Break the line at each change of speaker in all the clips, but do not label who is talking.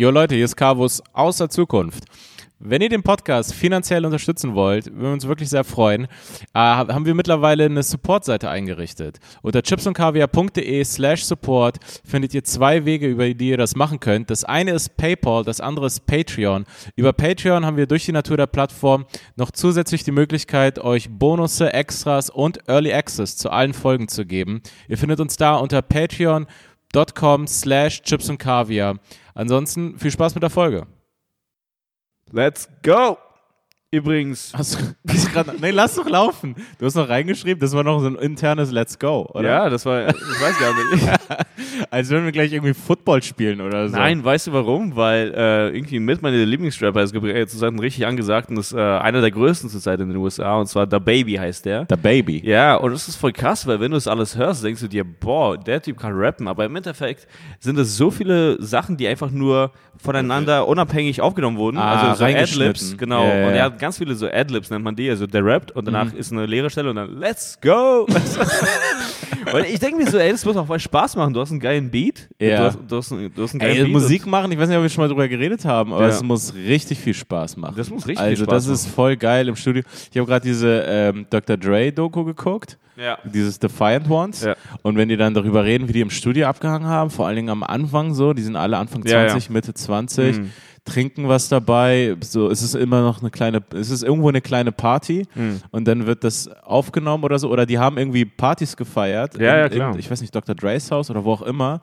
Jo Leute, hier ist Carvus aus der Zukunft. Wenn ihr den Podcast finanziell unterstützen wollt, würden wir uns wirklich sehr freuen, äh, haben wir mittlerweile eine Support-Seite eingerichtet. Unter chipsundkaviar.de slash support findet ihr zwei Wege, über die ihr das machen könnt. Das eine ist PayPal, das andere ist Patreon. Über Patreon haben wir durch die Natur der Plattform noch zusätzlich die Möglichkeit, euch Bonusse, Extras und Early Access zu allen Folgen zu geben. Ihr findet uns da unter patreon.com slash chipsundkaviar. Ansonsten viel Spaß mit der Folge.
Let's go! Übrigens.
Hast du, grad, nee, lass doch laufen. Du hast noch reingeschrieben, das war noch so ein internes Let's Go, oder?
Ja, das war, ich weiß gar nicht.
Als würden wir gleich irgendwie Football spielen oder so.
Nein, weißt du warum? Weil äh, irgendwie mit meiner Lieblingsstrapper ist äh, zurzeit richtig angesagt und ist äh, einer der größten zurzeit in den USA und zwar The Baby heißt der.
The Baby.
Ja, und das ist voll krass, weil wenn du das alles hörst, denkst du dir, boah, der Typ kann rappen, aber im Endeffekt sind es so viele Sachen, die einfach nur voneinander unabhängig aufgenommen wurden.
Ah,
also so Adlibs, genau.
Ja.
Und er hat ganz viele so Adlibs, nennt man die, also der rappt und danach ist eine leere Stelle und dann Let's go! und ich denke mir so, ey, das muss auch voll Spaß machen. Du hast einen geilen Beat.
Ja.
Du hast, du hast, einen, du hast einen geilen
Ey,
Beat.
Musik machen, ich weiß nicht, ob wir schon mal drüber geredet haben, aber
Ja.
es muss richtig viel Spaß machen.
Das muss richtig
also
viel Spaß
das ist voll geil im Studio. Ich habe gerade diese ähm, Dr. Dre Doku geguckt.
Ja.
Dieses Defiant Ones.
Ja.
Und wenn die dann darüber reden, wie die im Studio abgehangen haben, vor allen Dingen am Anfang so, die sind alle Anfang
Ja, ja.
20, Mitte 20,
Mhm.
Trinken was dabei, so es ist immer noch eine kleine, es ist irgendwo eine kleine Party
Mhm.
und dann wird das aufgenommen oder so, oder die haben irgendwie Partys gefeiert.
Ja, ja,
in,
klar.
In, ich weiß nicht, Dr. Dre's Haus oder wo auch immer.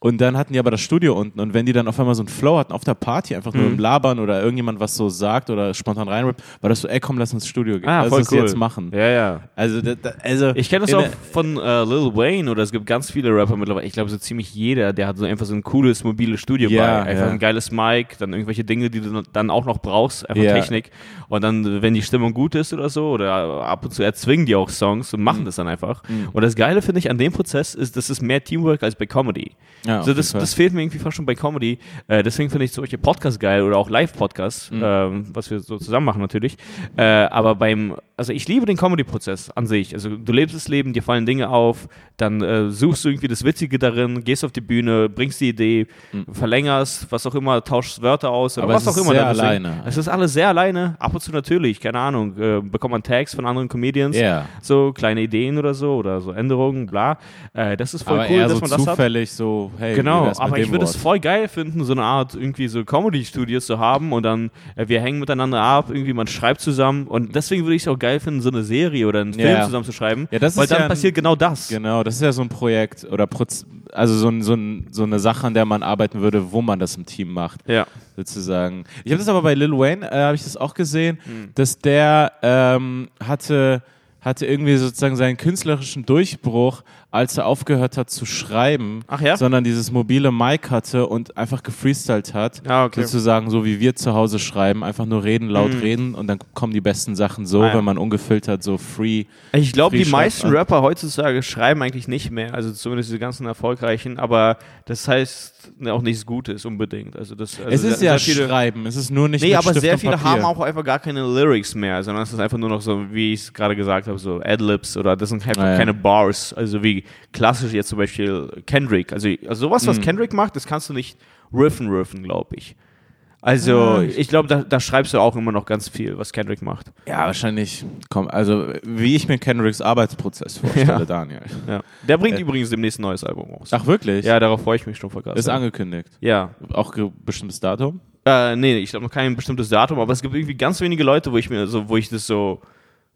Und dann hatten die aber das Studio unten und wenn die dann auf einmal so einen Flow hatten auf der Party, einfach nur
Mhm.
im Labern oder irgendjemand was so sagt oder spontan reinrappt, war das so, ey komm, lass uns ins Studio gehen.
Ah,
lass
voll
uns
cool.
jetzt machen.
Ja, ja.
Also, da, da, also
Ich kenne das auch von äh, Lil Wayne oder es gibt ganz viele Rapper mittlerweile. Ich glaube, so ziemlich jeder, der hat so einfach so ein cooles mobiles Studio
Ja,
bei. Einfach
ja.
ein geiles Mic, dann irgendwelche Dinge, die du dann auch noch brauchst, einfach
Ja.
Technik. Und dann, wenn die Stimmung gut ist oder so, oder ab und zu erzwingen die auch Songs und
Mhm.
machen das dann einfach. Und das Geile finde ich an dem Prozess ist, das ist mehr Teamwork als bei Comedy.
Ja,
also das, das fehlt mir irgendwie fast schon bei Comedy. Äh, deswegen finde ich solche Podcasts geil oder auch Live-Podcasts,
Mhm.
ähm, was wir so zusammen machen natürlich. Äh, aber beim, also ich liebe den Comedy-Prozess an sich. Also du lebst das Leben, dir fallen Dinge auf, dann äh, suchst du irgendwie das Witzige darin, gehst auf die Bühne, bringst die Idee, verlängerst, was auch immer, tauschst Wörter aus oder
Mhm. Aber
was
es ist
auch immer.
sehr alleine.
Es ist alles sehr alleine, ab und zu natürlich, keine Ahnung, äh, bekommt man Tags von anderen Comedians,
Ja.
so kleine Ideen oder so oder so Änderungen, bla. Äh, das ist voll
aber
cool,
eher
dass
so
man das hat.
zufällig so, hey,
Genau, aber ich würde es voll geil finden, so eine Art irgendwie so Comedy-Studios zu haben und dann äh, wir hängen miteinander ab, irgendwie man schreibt zusammen und deswegen würde ich es auch geil finden, so eine Serie oder einen Film
Ja.
zusammen zu schreiben,
Ja, das
weil
ist
dann
ja ein-
passiert genau das.
Genau, das ist ja so ein Projekt oder Proz also so, ein, so, ein, so eine Sache, an der man arbeiten würde, wo man das im Team macht,
Ja.
sozusagen. Ich habe das aber bei Lil Wayne, äh, habe ich das auch gesehen,
Hm.
dass der ähm, hatte, hatte irgendwie sozusagen seinen künstlerischen Durchbruch, als er aufgehört hat zu schreiben,
Ach ja?
sondern dieses mobile Mic hatte und einfach gefreestylt hat.
Ah, okay.
Sozusagen so wie wir zu Hause schreiben, einfach nur reden, laut reden und dann kommen die besten Sachen so.
Ah, ja.
wenn man ungefiltert so free.
Ich glaube, die meisten. Rapper heutzutage schreiben eigentlich nicht mehr, also zumindest die ganzen erfolgreichen, aber das heißt auch nichts Gutes unbedingt. Also das, also
es ist
sehr,
ja
sehr viele,
Schreiben, es ist nur nicht
Nee, aber
Stift
sehr viele haben auch einfach gar keine Lyrics mehr, sondern es ist einfach nur noch so, wie ich es gerade gesagt habe, so Adlibs oder das sind einfach
Ah, ja.
keine Bars, also wie klassisch jetzt zum Beispiel Kendrick. Also, also sowas,
Mhm.
was Kendrick macht, das kannst du nicht riffen, riffen, glaube ich. Also
Ah,
ich glaube, da, da schreibst du auch immer noch ganz viel, was Kendrick macht.
Ja, wahrscheinlich. Komm, also wie ich mir Kendricks Arbeitsprozess vorstelle,
Ja.
Daniel.
Ja. Der bringt
Äh.
übrigens demnächst ein neues Album raus.
Ach wirklich?
Ja, darauf freue ich mich schon vergessen.
Ist angekündigt.
Ja.
Auch bestimmtes Datum?
Äh, nee, ich glaube noch kein bestimmtes Datum, aber es gibt irgendwie ganz wenige Leute, wo ich mir so, wo ich das so,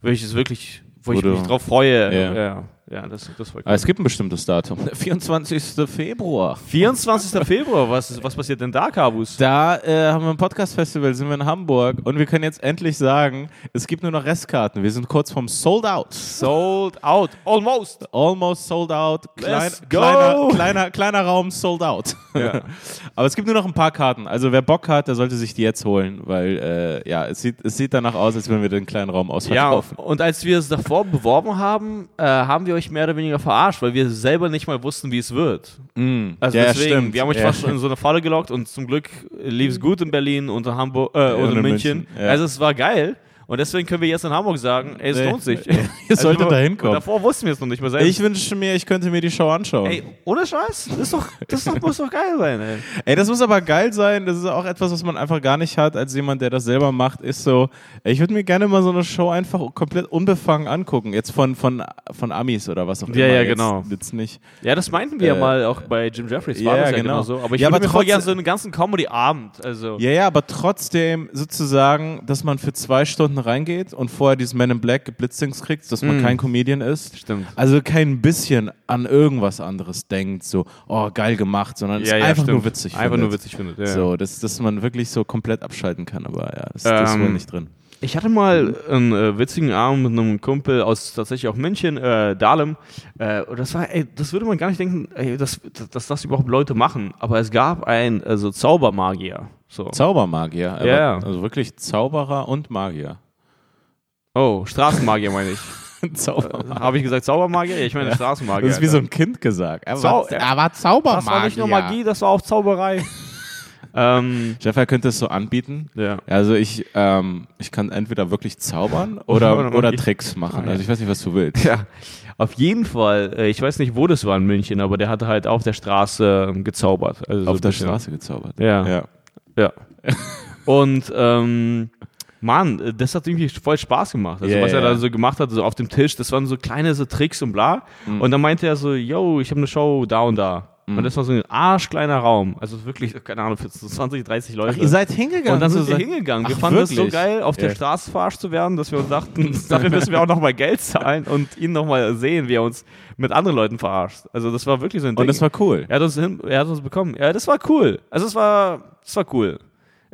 wo ich das wirklich, wo,
Wo
ich mich drauf freue.
Ja.
Ja, ja, das, das war
Ah, es gibt ein bestimmtes Datum. Der 24. Februar.
24. Februar, was, was passiert denn da, Kabus?
Da äh, haben wir ein Podcast-Festival, sind wir in Hamburg und wir können jetzt endlich sagen, es gibt nur noch Restkarten. Wir sind kurz vom Sold Out.
Sold out, almost.
Almost sold out. Klein,
Let's go.
kleiner, kleiner, kleiner Raum sold out.
Ja.
Aber es gibt nur noch ein paar Karten. Also wer Bock hat, der sollte sich die jetzt holen, weil äh, ja, es sieht, es sieht danach aus, als würden wir den kleinen Raum
Ja,
ausverkaufen.
und als wir es davor beworben haben, äh, haben wir euch mehr oder weniger verarscht, weil wir selber nicht mal wussten, wie es wird.
Mm.
Also
ja,
deswegen,
stimmt.
wir haben euch
ja.
fast schon in so eine Falle gelockt und zum Glück lief es gut in Berlin und in Hamburg äh, und in München.
München, ja.
Also es war geil. Und deswegen können wir jetzt in Hamburg sagen, ey, es
Nee.
lohnt sich.
Ihr solltet da hinkommen.
Davor wussten wir es noch nicht mal selbst.
Ich wünsche mir, ich könnte mir die Show anschauen.
ey, ohne Scheiß, das, doch, das doch, muss doch geil sein, ey.
Ey, das muss aber geil sein. Das ist auch etwas, was man einfach gar nicht hat als jemand, der das selber macht. Ist so, ich würde mir gerne mal so eine Show einfach komplett unbefangen angucken. Jetzt von, von, von Amis oder was auch
Ja,
immer.
ja,
jetzt,
genau.
Jetzt nicht.
Ja, das meinten wir ja
Äh,
mal auch bei Jim Jeffries, war
ja,
das ja
genau.
genau so. Aber ich
Ja,
würde
aber
mir voll gerne so einen ganzen Comedy-Abend, also...
Ja, ja, aber trotzdem sozusagen, dass man für zwei Stunden reingeht und vorher dieses Man in Black Blitzdings kriegt, dass man
Mm.
kein Comedian ist.
Stimmt.
Also kein bisschen an irgendwas anderes denkt, so, oh, geil gemacht, sondern es
Ja, ja,
einfach
stimmt.
nur witzig
Einfach
findet.
nur witzig findet, ja.
So, dass, dass man wirklich so komplett abschalten kann, aber ja, das, das ist
Ähm,
wohl nicht drin.
Ich hatte mal einen äh, witzigen Abend mit einem Kumpel aus tatsächlich auch München, äh, Dahlem. Äh, und das war, ey, das würde man gar nicht denken, ey, dass, dass das überhaupt Leute machen. Aber es gab einen also Zaubermagier. So.
Zaubermagier,
Ja, ja.
also wirklich Zauberer und Magier.
Oh, Straßenmagier meine ich.
Zaubermagier.
Habe ich gesagt Zaubermagier? Ja, ich meine Straßenmagier.
Das ist wie so ein Kind gesagt. Er
Zau-
war, er war Zaubermagier.
das war nicht nur Magie, das war auch Zauberei. ähm,
Jeff, er könnte es so anbieten.
ja.
Also ich, ähm, ich kann entweder wirklich zaubern oder,
Oder.
Tricks machen.
Ah, ja.
Also ich weiß nicht, was du willst.
Ja, auf jeden Fall. Äh, ich weiß nicht, wo das war in München, aber der hatte halt auf der Straße ähm, gezaubert. Also so
Auf
ein
der
bisschen.
Straße gezaubert.
Ja.
ja.
Ja. Und ähm, Mann, äh, das hat irgendwie voll Spaß gemacht. Also
Ja,
was er da so gemacht hat, so auf dem Tisch, das waren so kleine so Tricks und bla.
Mhm.
Und dann meinte er so, yo, ich habe eine Show da und da. Und das war so ein arschkleiner Raum. Also wirklich, keine Ahnung, für so 20, 30 Leute.
Ach, ihr seid hingegangen.
und dann
so
sind wir hingegangen. Wir
Ach,
fanden es so
wirklich?
geil, auf der
Ja.
Straße verarscht zu werden, dass wir uns dachten, dafür müssen wir auch nochmal Geld zahlen und ihn nochmal sehen, wie er uns mit anderen Leuten verarscht. Also das war wirklich so ein Ding.
Und das war cool.
Er hat uns, hin, er hat uns bekommen. Ja, das war cool. Also es war, es war cool.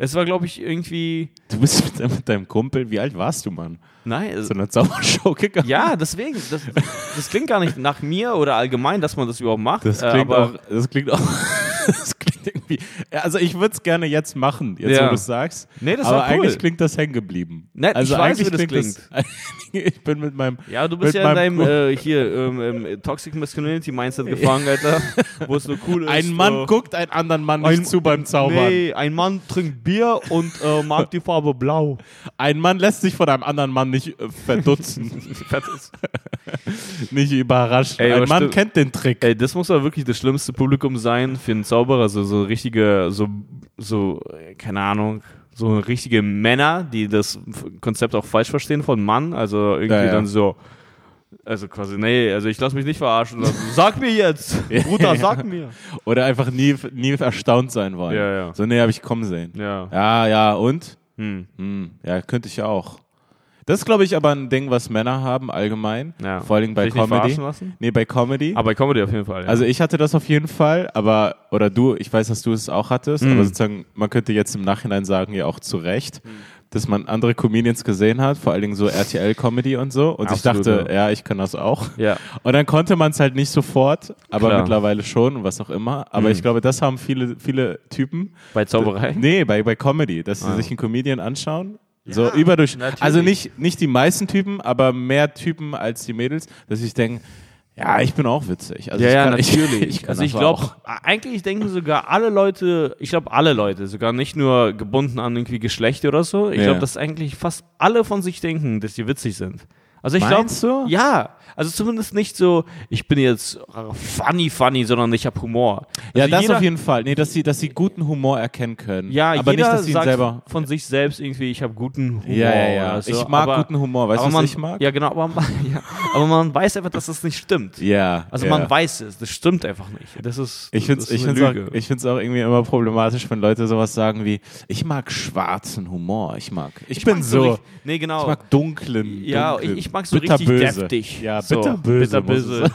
Es war, glaube ich, irgendwie.
Du bist mit, deinem- mit deinem Kumpel, wie alt warst du, Mann?
Nein, es,
Zu einer Zaubershow gegangen?
ja, deswegen. Das, das klingt gar nicht nach mir oder allgemein, dass man das überhaupt macht.
Das
äh,
klingt
aber
auch, das klingt auch, irgendwie, ja, also ich würde es gerne jetzt machen, jetzt
Ja.
wo du es sagst.
Nee, das
aber
war cool.
eigentlich klingt das hängen geblieben.
Nein, ich
also
weiß,
eigentlich
wie das
das, ich bin mit meinem,
Ja, du bist ja in
meinem
deinem äh, hier ähm, ähm, Toxic Masculinity Mindset gefangen, Alter. Wo es nur cool ist.
ein Mann
äh,
guckt einen anderen Mann nicht
ein-
zu beim Zaubern.
Nee, ein Mann trinkt Bier und äh, mag die Farbe blau.
Ein Mann lässt sich von einem anderen Mann nicht äh, verdutzen, nicht überraschen.
Ey,
ein Mann kennt den Trick.
Ey, das muss aber wirklich das schlimmste Publikum sein für einen Zauberer. So, so richtige, so, so, keine Ahnung, so richtige Männer, die das Konzept auch falsch verstehen von Mann. Also irgendwie
Ja, ja.
dann so, also quasi, nee, also ich lass mich nicht verarschen. Sag mir jetzt, Bruder, sag mir.
Oder einfach nie, nie erstaunt sein wollen.
Ja, ja.
So, nee, habe ich kommen sehen.
Ja.
Ja, ja, und?
Hm.
Hm, ja, könnte ich auch. Das ist, glaube ich, aber ein Ding, was Männer haben allgemein.
Ja.
Vor allem bei Comedy. Nee, bei Comedy.
Aber bei Comedy auf jeden Fall. Ja.
Also ich hatte das auf jeden Fall, aber, oder du, ich weiß, dass du es auch hattest,
Mhm.
aber sozusagen, man könnte jetzt im Nachhinein sagen, ja auch zu Recht,
Mhm.
dass man andere Comedians gesehen hat, vor allen Dingen so RTL-Comedy und so. Und
Absolut,
ich dachte,
ja.
ja. ich kann das auch.
ja.
Und dann konnte man es halt nicht sofort, aber
Klar.
mittlerweile schon und was auch immer. Aber
Mhm.
ich glaube, das haben viele, viele Typen.
Bei Zauberei.
Nee, bei, bei Comedy, dass sie
Ah.
sich einen Comedian anschauen.
Ja,
so überdurch.
natürlich.
Also nicht, nicht die meisten Typen, aber mehr Typen als die Mädels, dass ich denke, ja, ich bin auch witzig. Also
ja,
ich
ja,
kann,
natürlich.
Ich, ich kann
also ich glaube, eigentlich denken sogar alle Leute, ich glaube alle Leute, sogar nicht nur gebunden an irgendwie Geschlecht oder so. Ich
Ja.
glaube, dass eigentlich fast alle von sich denken, dass sie witzig sind. Also ich glaube, ja, also zumindest nicht so, ich bin jetzt funny, funny, sondern ich habe Humor.
Ja,
also
das
jeder,
auf jeden Fall. Nee, dass sie, dass sie guten Humor erkennen können.
Ja,
aber
jeder
nicht, dass sie
sagt
selber.
von sich selbst irgendwie, ich habe guten Humor.
Ja, ja, ja.
so.
Ich mag
aber,
guten Humor. Weißt du, was
man,
ich mag?
Ja, genau, aber, man- ja, aber man weiß einfach, dass das nicht stimmt.
Ja.
Also
ja.
man weiß es, das stimmt einfach nicht. Das ist
Ich finde es ich find's auch, ich find's auch irgendwie immer problematisch, wenn Leute sowas sagen wie, ich mag schwarzen Humor. Ich mag. Ich, bin
mag
so.
richtig- Nee, genau.
Ich mag dunklen.
Ja,
dunklen,
ich- ich mag so richtig deftig.
Ja,
So,
bitterböse.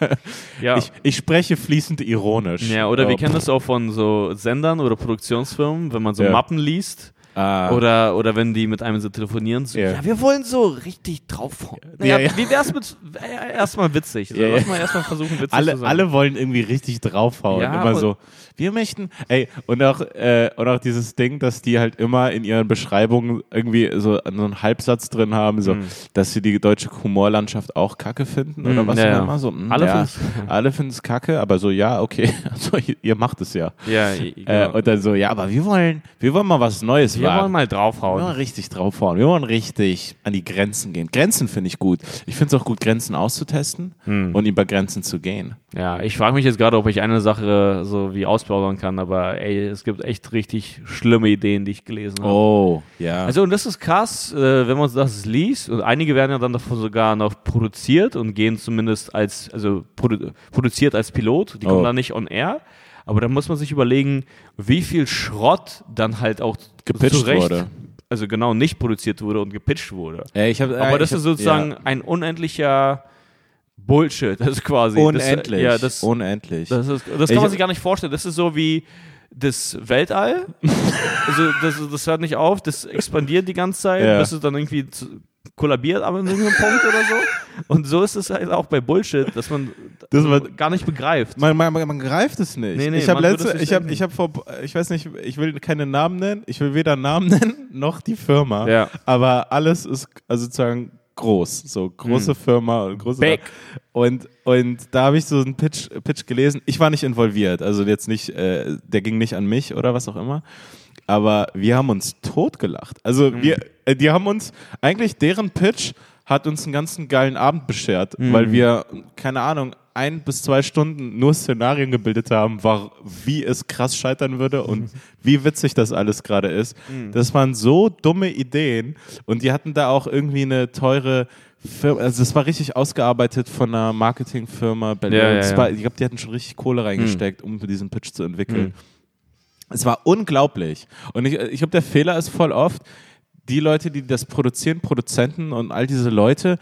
sein.
ja.
Ich, ich spreche fließend ironisch.
ja, oder wir
Oh,
kennen das auch von so Sendern oder Produktionsfirmen, wenn man so
Ja.
Mappen liest.
ah,
Oder, oder wenn die mit einem so telefonieren, so,
Ja.
ja, wir wollen so richtig draufhauen. Naja,
Ja, ja.
Wie wär's mit, äh, erstmal witzig. So,
Ja, ja.
Lass mal erstmal versuchen, witzig zu
alle,
sein.
alle wollen irgendwie richtig draufhauen.
Ja,
immer so. Wir möchten, ey, und auch, äh, und auch dieses Ding, dass die halt immer in ihren Beschreibungen irgendwie so, so einen Halbsatz drin haben, so,
Mhm.
dass sie die deutsche Humorlandschaft auch kacke finden oder
Mhm,
was
ja,
auch immer. So, mm,
Alle
ja, alle finden es kacke, aber so, ja, okay, also, ihr, macht es ja.
Ja,
Äh,
genau.
und dann so, ja, aber wir wollen, wir wollen mal was Neues
Wir
wagen.
wollen mal
Wir
draufhauen.
wollen richtig draufhauen. Wir wollen richtig an die Grenzen gehen. Grenzen finde ich gut. Ich finde es auch gut, Grenzen auszutesten
Hm.
und über Grenzen zu gehen.
Ja, ich frage mich jetzt gerade, ob ich eine Sache so wie ausplaudern kann, aber ey, es gibt echt richtig schlimme Ideen, die ich gelesen habe.
Oh, ja.
Also und das ist krass, äh, wenn man das liest und einige werden ja dann davon sogar noch produziert und gehen zumindest als, also produ produziert als Pilot, die kommen
Oh.
dann nicht on air, aber da muss man sich überlegen, wie viel Schrott dann halt auch
Gepitcht
zurecht,
wurde.
also genau nicht produziert wurde und gepitcht wurde.
Ich hab,
Aber das
ich
ist
hab-
sozusagen
ja.
ein unendlicher Bullshit, das ist quasi.
unendlich.
Das, ja, das,
unendlich.
das, ist, das kann man sich gar nicht vorstellen. Das ist so wie das Weltall. also das, das hört nicht auf, das expandiert die ganze Zeit,
Ja.
bis es dann irgendwie zu, kollabiert an irgendeinem Punkt oder so. Und so ist es halt auch bei Bullshit, dass man
Das war-
gar nicht begreift.
Man, man, man, man greift es nicht.
Nee, nee,
ich habe
man
letzte, ich habe, ich habe vor, ich weiß nicht, ich will keine Namen nennen. Ich will weder Namen nennen noch die Firma.
Ja.
Aber alles ist also sozusagen groß, so große Firma und große.
Big.
Und und da habe ich so einen Pitch, Pitch gelesen. Ich war nicht involviert, also jetzt nicht, äh, der ging nicht an mich oder was auch immer. Aber wir haben uns totgelacht. Also wir, äh, die haben uns eigentlich deren Pitch hat uns einen ganzen geilen Abend beschert, weil wir keine Ahnung ein bis zwei Stunden nur Szenarien gebildet haben, war, wie es krass scheitern würde und wie witzig das alles gerade ist. Das waren so dumme Ideen und die hatten da auch irgendwie eine teure Firma, also es war richtig ausgearbeitet von einer Marketingfirma. Berlin.
Ja, ja, ja.
War, ich glaube, die hatten schon richtig Kohle reingesteckt, um diesen Pitch zu entwickeln. Es war unglaublich. Und ich, ich glaube, der Fehler ist voll oft, die Leute, die das produzieren, Produzenten und all diese Leute,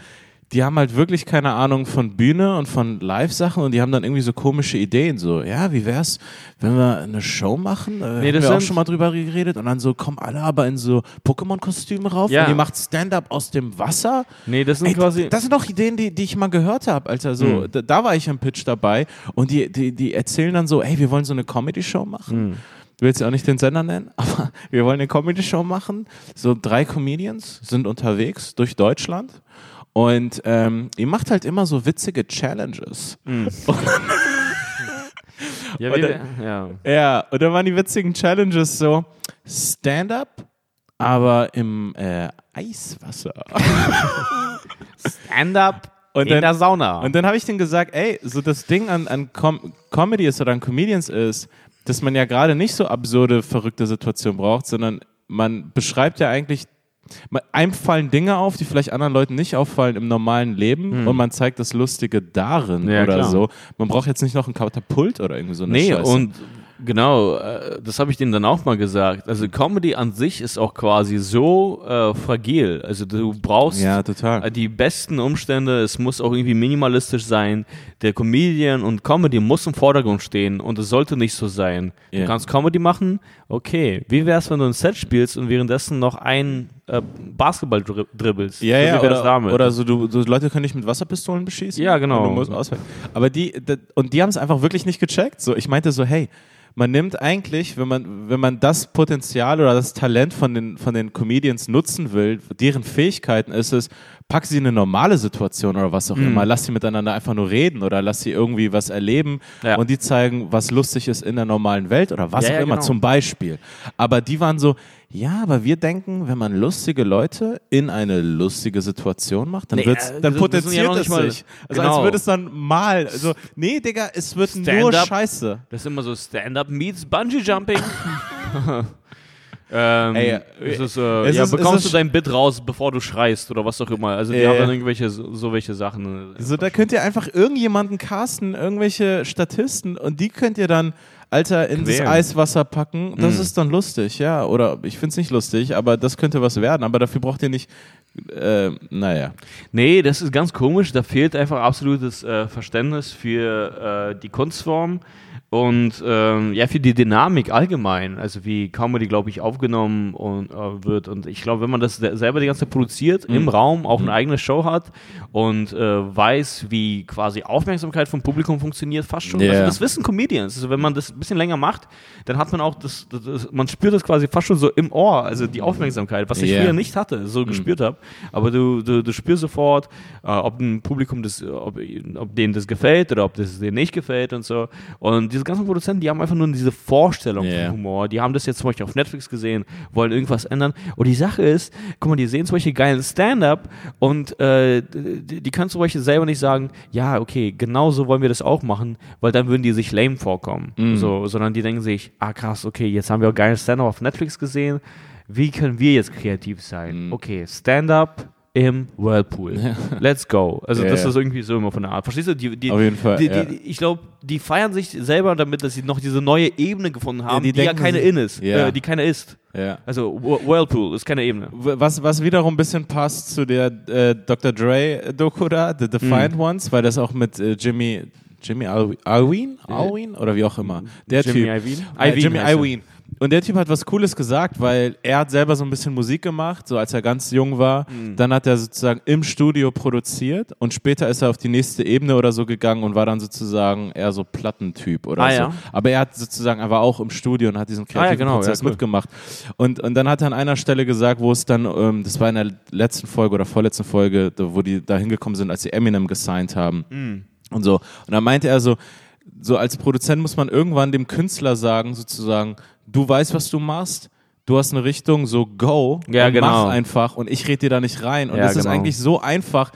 die haben halt wirklich keine Ahnung von Bühne und von Live-Sachen und die haben dann irgendwie so komische Ideen. So, ja, wie wär's, wenn wir eine Show machen? Äh,
Nee,
haben
das
wir auch schon mal drüber geredet und dann so kommen alle aber in so Pokémon-Kostüme rauf
Ja.
und ihr macht Stand-up aus dem Wasser.
Nee, das sind
Ey,
quasi.
das sind doch Ideen, die, die ich mal gehört habe, Alter. So,
Mhm.
da, da war ich im Pitch dabei und die, die, die erzählen dann so, hey, wir wollen so eine Comedy-Show machen.
Mhm.
Du willst ja auch nicht den Sender nennen, aber wir wollen eine Comedy-Show machen. So drei Comedians sind unterwegs durch Deutschland und ähm, ihr macht halt immer so witzige Challenges.
ja,
und dann-
ja.
Ja, und dann waren die witzigen Challenges so Stand-up, aber im äh, Eiswasser.
Stand-up
Und
in
dann-
der Sauna.
Und dann habe ich denen gesagt, ey, so das Ding an, an Com Comedy ist oder an Comedians ist, dass man ja gerade nicht so absurde, verrückte Situationen braucht, sondern man beschreibt ja eigentlich, einem fallen Dinge auf, die vielleicht anderen Leuten nicht auffallen im normalen Leben und man zeigt das Lustige darin
Hm. Ja,
oder
klar.
so. Man braucht jetzt nicht noch ein Katapult oder irgendwie so eine
Nee,
Scheiße.
und genau, äh, das habe ich denen dann auch mal gesagt. Also Comedy an sich ist auch quasi so äh, fragil. Also du brauchst
ja,
äh, die besten Umstände, es muss auch irgendwie minimalistisch sein. Der Comedian und Comedy muss im Vordergrund stehen und es sollte nicht so sein.
Ja.
Du kannst Comedy machen, okay. Wie wär's, wenn du ein Set spielst und währenddessen noch ein äh, Basketball dri dribbelst?
Ja,
so,
ja, oder, oder so, du, so Leute können dich mit Wasserpistolen beschießen.
Ja, genau.
Aber die, und die haben es einfach wirklich nicht gecheckt. So, ich meinte so, hey, man nimmt eigentlich, wenn man, wenn man das Potenzial oder das Talent von den, von den Comedians nutzen will, deren Fähigkeiten ist es, pack sie in eine normale Situation oder was auch
Mhm.
immer, lass sie miteinander einfach nur reden oder lass sie irgendwie was erleben
Ja.
und die zeigen, was lustig ist in der normalen Welt oder was
Ja,
auch
ja,
immer,
genau.
zum Beispiel. Aber die waren so, ja, aber wir denken, wenn man lustige Leute in eine lustige Situation macht, dann,
Nee,
wird's,
äh,
dann
das- ja
potenziert
noch
es sich. Also
genau.
als würde es dann mal, also nee, Digga, es wird nur. Scheiße.
Das ist immer so Stand-up meets Bungee Jumping. ähm,
Ey,
es ist, äh,
es
ja,
ist-
bekommst
es
du dein Bit raus, bevor du schreist oder was auch immer. Also die
Ja,
haben dann irgendwelche so, welche Sachen.
So, da könnt ihr einfach irgendjemanden casten, irgendwelche Statisten und die könnt ihr dann, Alter, in das
Quälen.
Eiswasser packen. Das
Mhm.
ist dann lustig, ja. Oder ich find's nicht lustig, aber das könnte was werden. Aber dafür braucht ihr nicht, äh, naja.
Nee, das ist ganz komisch. Da fehlt einfach absolutes äh, Verständnis für äh, die Kunstform und ähm, ja für die Dynamik allgemein. Also wie Comedy, glaube ich, aufgenommen und, äh, wird. Und ich glaube, wenn man das se- selber die ganze Zeit produziert, im Raum auch eine eigene Show hat und äh, weiß, wie quasi Aufmerksamkeit vom Publikum funktioniert, fast schon.
Ja.
Also das wissen Comedians. Also wenn man das ein bisschen länger macht, dann hat man auch das, das, das man spürt das quasi fast schon so im Ohr, also die Aufmerksamkeit, was ich
Ja.
früher nicht hatte, so gespürt habe. Aber du, du, du spürst sofort, äh, ob ein Publikum das, ob, ob denen das gefällt oder ob das denen nicht gefällt und so. Und diese ganzen Produzenten, die haben einfach nur diese Vorstellung
Ja.
von Humor. Die haben das jetzt zum Beispiel auf Netflix gesehen, wollen irgendwas ändern. Und die Sache ist, guck mal, die sehen zum Beispiel geilen Stand-up und äh, die, die können zum Beispiel selber nicht sagen, ja, okay, genau so wollen wir das auch machen, weil dann würden die sich lame vorkommen.
Mhm.
So, sondern die denken sich, ah krass, okay, jetzt haben wir auch geilen Stand-up auf Netflix gesehen. Wie können wir jetzt kreativ sein?
Mhm.
Okay, Stand-up im Whirlpool. Let's go. Also
Ja,
das
ja.
ist irgendwie so immer von der Art. Verstehst du? Die, die,
Auf jeden Fall,
Die, ich glaube, die feiern sich selber damit, dass sie noch diese neue Ebene gefunden haben,
die
ja keine in ist. Äh, die keine ist. Also Wh- Whirlpool ist keine Ebene.
Was, was wiederum ein bisschen passt zu der äh, Dr. Dre-Doku da, The Defiant Ones, weil das auch mit äh, Jimmy, Jimmy Al- Alwyn, Alwyn oder wie auch immer, der
Jimmy
Typ.
Iovine?
Äh, Jimmy. Iovine. Und der Typ hat was Cooles gesagt, weil er hat selber so ein bisschen Musik gemacht, so als er ganz jung war.
Mhm.
Dann hat er sozusagen im Studio produziert und später ist er auf die nächste Ebene oder so gegangen und war dann sozusagen eher so Plattentyp oder
Ah,
so.
ja.
Aber er hat sozusagen, er war auch im Studio und hat diesen kreativen
genau, ja,
Prozess
cool.
mitgemacht. Und, und dann hat er an einer Stelle gesagt, wo es dann, ähm, das war in der letzten Folge oder vorletzten Folge, wo die da hingekommen sind, als sie Eminem gesigned haben
Mhm.
und so. Und dann meinte er so, so als Produzent muss man irgendwann dem Künstler sagen, sozusagen, du weißt, was du machst, du hast eine Richtung, so go,
Ja, genau.
mach einfach und ich rede dir da nicht rein. Und
Ja,
das ist
genau.
eigentlich so einfach.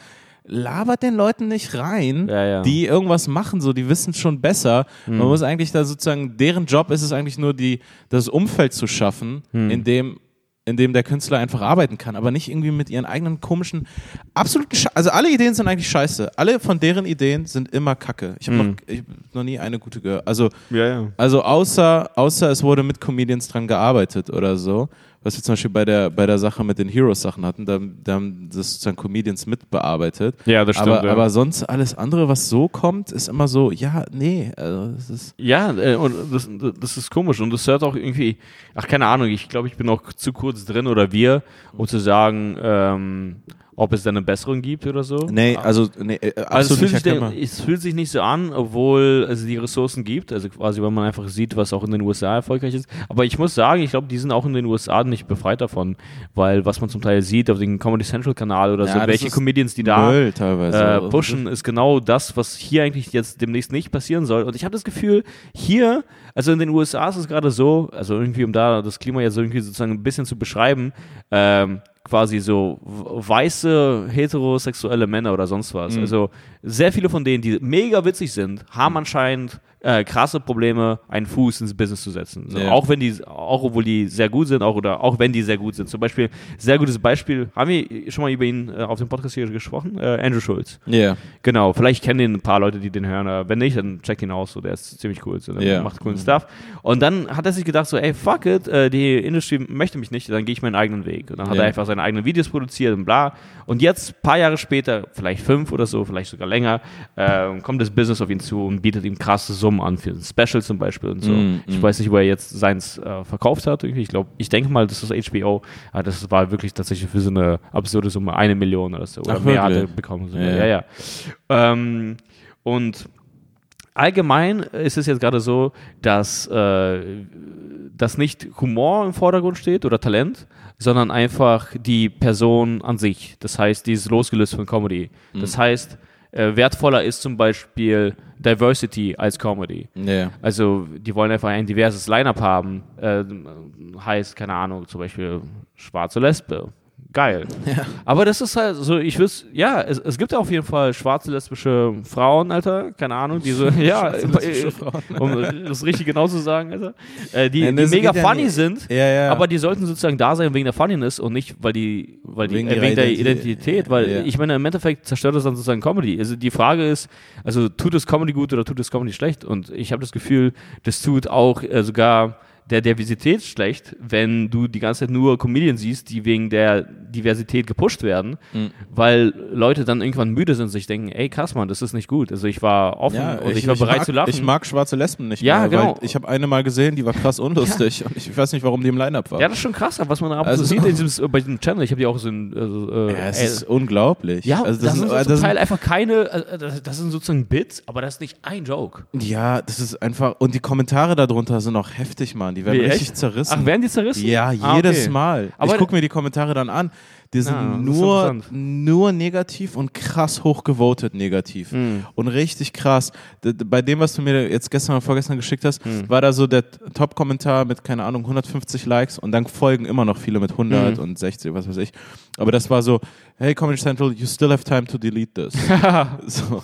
Labert den Leuten nicht rein,
Ja, ja.
die irgendwas machen, so, die wissen schon besser.
Hm.
Man muss eigentlich da sozusagen, deren Job ist es eigentlich nur, die, das Umfeld zu schaffen,
Hm.
in dem in dem der Künstler einfach arbeiten kann, aber nicht irgendwie mit ihren eigenen komischen, absoluten Sche Also alle Ideen sind eigentlich scheiße. Alle von deren Ideen sind immer kacke. Ich habe
Hm.
noch, ich hab noch nie eine gute gehört. Also,
Ja, ja.
also außer, außer es wurde mit Comedians dran gearbeitet oder so, was wir zum Beispiel bei der, bei der Sache mit den Heroes-Sachen hatten, da, da haben das sozusagen Comedians mitbearbeitet.
Ja, das stimmt,
Aber,
ja.
aber sonst alles andere, was so kommt, ist immer so, ja, nee, also das ist.
Ja, äh, und das, das ist komisch und das hört auch irgendwie, ach keine Ahnung, ich glaube, ich bin auch zu kurz drin oder wir, um zu sagen, ähm, ob es da eine Besserung gibt oder so.
Nee, also, nee, äh,
Also es fühlt, sich, es fühlt sich nicht so an, obwohl es die Ressourcen gibt, also quasi, wenn man einfach sieht, was auch in den USA erfolgreich ist. Aber ich muss sagen, ich glaube, die sind auch in den USA nicht befreit davon, weil was man zum Teil sieht auf dem Comedy Central Kanal oder
Ja,
so, welche Comedians, die da äh, pushen, ist genau das, was hier eigentlich jetzt demnächst nicht passieren soll. Und ich habe das Gefühl, hier, also in den USA ist es gerade so, also irgendwie, um da das Klima jetzt irgendwie sozusagen ein bisschen zu beschreiben, ähm, quasi so weiße heterosexuelle Männer oder sonst was.
Mhm.
Also sehr viele von denen, die mega witzig sind, haben anscheinend äh, krasse Probleme, einen Fuß ins Business zu setzen. So,
Ja.
Auch wenn die, auch obwohl die sehr gut sind, auch oder auch wenn die sehr gut sind. Zum Beispiel, sehr gutes Beispiel, haben wir schon mal über ihn äh, auf dem Podcast hier gesprochen? Äh, Andrew Schulz.
Ja.
Genau, vielleicht kennen ihn ein paar Leute, die den hören. Wenn nicht, dann checkt ihn aus. So, der ist ziemlich cool. So, der
Ja.
macht coolen Stuff. Und dann hat er sich gedacht, so, ey, fuck it, äh, die Industrie möchte mich nicht, dann gehe ich meinen eigenen Weg. Und dann hat
Ja.
er einfach seine eigenen Videos produziert und bla. Und jetzt, paar Jahre später, vielleicht fünf oder so, vielleicht sogar länger, äh, kommt das Business auf ihn zu und bietet ihm krasse Summen an für ein Special zum Beispiel und so.
Mm,
ich
mm.
weiß nicht, wo er jetzt seins äh, verkauft hat. Irgendwie. Ich glaube, ich denke mal, das ist HBO. Aber das war wirklich tatsächlich für so eine absurde Summe eine Million oder so. Oder
Ach,
mehr hat er bekommen. So.
Ja,
Ja,
ja.
ja. Ähm, und allgemein ist es jetzt gerade so, dass, äh, dass nicht Humor im Vordergrund steht oder Talent, sondern einfach die Person an sich. Das heißt, die ist losgelöst von Comedy. Das heißt, äh, wertvoller ist zum Beispiel Diversity als Comedy.
Ja.
Also die wollen einfach ein diverses Line-Up haben. Äh, heißt, keine Ahnung, zum Beispiel schwarze Lesbe. Geil. Aber das ist halt so, ich wüsste, ja, es, es gibt auf jeden Fall schwarze lesbische Frauen, Alter, keine Ahnung, diese, ja, äh, um das richtig genau zu sagen, Alter, äh, die,
Ja,
die mega
ja
funny sind,
Ja, ja.
aber die sollten sozusagen da sein wegen der Funniness und nicht, weil die, weil die,
Wegen
äh, wegen der
Identität.
Weil
Ja.
ich meine, im Endeffekt zerstört das dann sozusagen Comedy. Also die Frage ist, also tut es Comedy gut oder tut es Comedy schlecht? Und ich habe das Gefühl, das tut auch äh, sogar der Diversität schlecht, wenn du die ganze Zeit nur Comedians siehst, die wegen der Diversität gepusht werden,
Mhm.
weil Leute dann irgendwann müde sind und sich denken, ey, krass, Mann, das ist nicht gut. Also ich war offen
Ja,
und ich, war bereit
mag,
zu lachen.
Ich mag schwarze Lesben nicht
Ja,
mehr,
genau.
weil ich habe eine mal gesehen, die war krass unlustig und ich weiß nicht, warum die im Line-Up war.
ja, das ist schon krass, was man ab und
Also-
zu sieht in diesem, bei diesem Channel. Ich habe die auch so also, äh,
Ja, es
äh,
ist unglaublich.
Ja,
also
das, sind so
äh,
zum
sind-
Teil einfach keine, äh, das, das sind sozusagen Bits, aber das ist nicht ein Joke.
Ja, das ist einfach. Und die Kommentare darunter sind auch heftig, Mann. Die werden
Wie, echt?
richtig zerrissen.
Ach, werden die zerrissen?
Ja,
Ah,
jedes
okay.
Mal.
Aber-
ich gucke mir die Kommentare dann an. Die sind
Ja, ist
nur, nur negativ und krass hoch gewotet negativ.
Mhm.
Und richtig krass. Bei dem, was du mir jetzt gestern oder vorgestern geschickt hast,
Mhm.
war da so der Top-Kommentar mit, keine Ahnung, 150 Likes und dann folgen immer noch viele mit 100
Mhm.
und 60, was weiß ich. Aber das war so, hey Comedy Central, you still have time to delete this. so,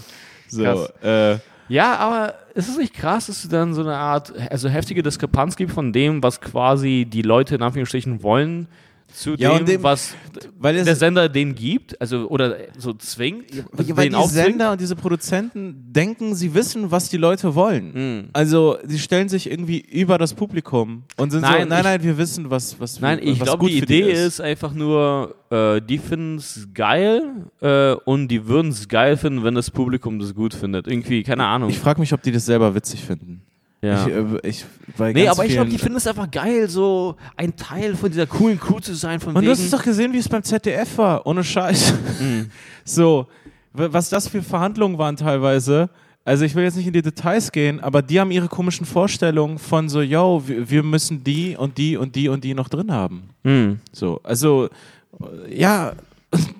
so äh,
Ja, aber ist es nicht krass, dass es dann so eine Art, also heftige Diskrepanz gibt von dem, was quasi die Leute in Anführungsstrichen wollen, zu
Ja,
dem,
dem-
was
weil
der Sender denen gibt, also oder so zwingt,
weil
den
die
aufzwingt?
Sender und diese Produzenten denken, sie wissen, was die Leute wollen.
Mhm.
Also, sie stellen sich irgendwie über das Publikum und sind so,
Nein,
nein,
ich-
nein, wir wissen, was, was
Nein, ich glaube, die
die
Idee ist. einfach nur, äh, die finden es geil äh, und die würden es geil finden, wenn das Publikum das gut findet. Irgendwie, keine Ahnung.
Ich frage mich, ob die das selber witzig finden.
Ja.
Ich, äh, ich, bei
Nee, aber ich glaube, die finden es einfach geil, so ein Teil von dieser coolen Crew zu sein, von wegen.
du hast es doch gesehen, wie es beim ZDF war, ohne Scheiß.
Mhm.
So, was das für Verhandlungen waren teilweise. Also ich will jetzt nicht in die Details gehen, aber die haben ihre komischen Vorstellungen von so, yo, wir, müssen die und die und die und die noch drin haben.
Mhm.
So, also ja,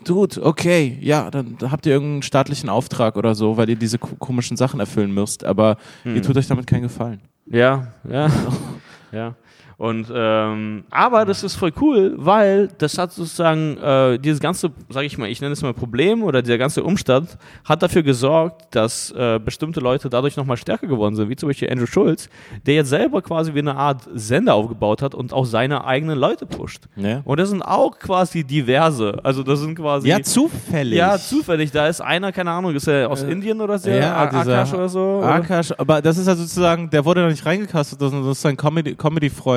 Dude, okay, ja, dann habt ihr irgendeinen staatlichen Auftrag oder so, weil ihr diese ko- komischen Sachen erfüllen müsst, aber
Hm.
ihr tut euch damit keinen Gefallen.
Ja, ja. ja. Und ähm, aber das ist voll cool, weil das hat sozusagen äh, dieses ganze, sage ich mal, ich nenne es mal Problem oder dieser ganze Umstand hat dafür gesorgt, dass äh, bestimmte Leute dadurch nochmal stärker geworden sind, wie zum Beispiel Andrew Schulz, der jetzt selber quasi wie eine Art Sender aufgebaut hat und auch seine eigenen Leute pusht.
Ja,
Und das sind auch quasi diverse, also das sind quasi
ja zufällig.
ja zufällig. Da ist einer, keine Ahnung, ist er aus
Äh,
Indien oder so,
ja,
Akash oder so.
Akash, aber das ist ja sozusagen, der wurde da nicht reingekastet, das ist sein Comedy-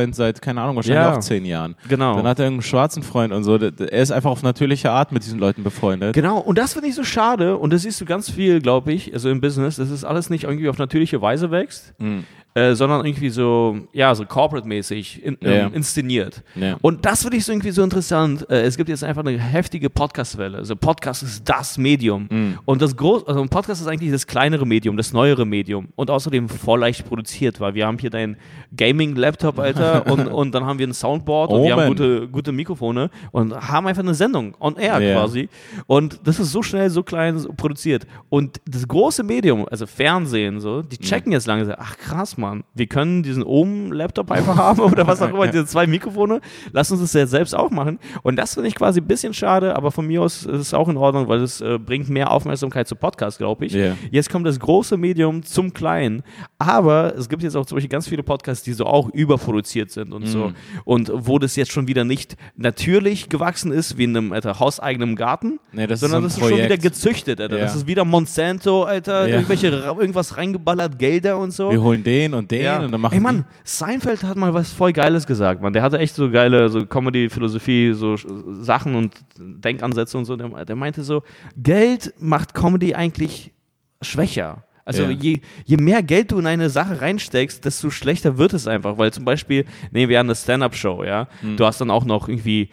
Comedy-Freund seit, keine Ahnung, wahrscheinlich
Ja.
auch zehn Jahren.
Genau.
Dann hat er irgendeinen schwarzen Freund und so. Er ist einfach auf natürliche Art mit diesen Leuten befreundet.
Genau, und das finde ich so schade, und das siehst du ganz viel, glaube ich, also im Business, dass es alles nicht irgendwie auf natürliche Weise wächst,
Mhm.
Äh, sondern irgendwie so, ja, so corporate-mäßig in, ähm, inszeniert.
Ja.
Und das finde ich so irgendwie so interessant. Äh, es gibt jetzt einfach eine heftige Podcast-Welle. Also Podcast ist das Medium.
Mhm.
Und das groß, also ein Podcast ist eigentlich das kleinere Medium, das neuere Medium. Und außerdem voll leicht produziert, weil wir haben hier deinen Gaming-Laptop, Alter, und, und dann haben wir ein Soundboard und
Oh,
wir haben gute, gute Mikrofone und haben einfach eine Sendung on air
Ja.
quasi. Und das ist so schnell, so klein so produziert. Und das große Medium, also Fernsehen, so, die checken jetzt langsam, ach krass, Mann, wir können diesen Ohm-Laptop einfach haben oder was auch immer, diese zwei Mikrofone, lass uns das jetzt selbst auch machen. Und das finde ich quasi ein bisschen schade, aber von mir aus ist es auch in Ordnung, weil es äh, bringt mehr Aufmerksamkeit zu Podcasts, glaube ich.
Ja.
Jetzt kommt das große Medium zum kleinen, aber es gibt jetzt auch zum Beispiel ganz viele Podcasts, die so auch überproduziert sind und so. Und wo das jetzt schon wieder nicht natürlich gewachsen ist, wie in einem Alter, hauseigenen Garten,
Nee, das
sondern
ist
das
so
ist schon wieder
Projekt.
gezüchtet, Alter.
Ja.
Das ist wieder Monsanto, Alter,
Ja.
irgendwelche, irgendwas reingeballert, Gelder und so.
Wir holen den und den und dann machen
Ey Mann, Seinfeld hat mal was voll Geiles gesagt, Mann. Der hatte echt so geile so Comedy-Philosophie, so Sachen und Denkansätze und so. Der, der meinte so, Geld macht Comedy eigentlich schwächer. Also
Ja.
je, je mehr Geld du in eine Sache reinsteckst, desto schlechter wird es einfach. Weil zum Beispiel, nehmen wir an eine Stand-Up-Show, ja.
Hm.
Du hast dann auch noch irgendwie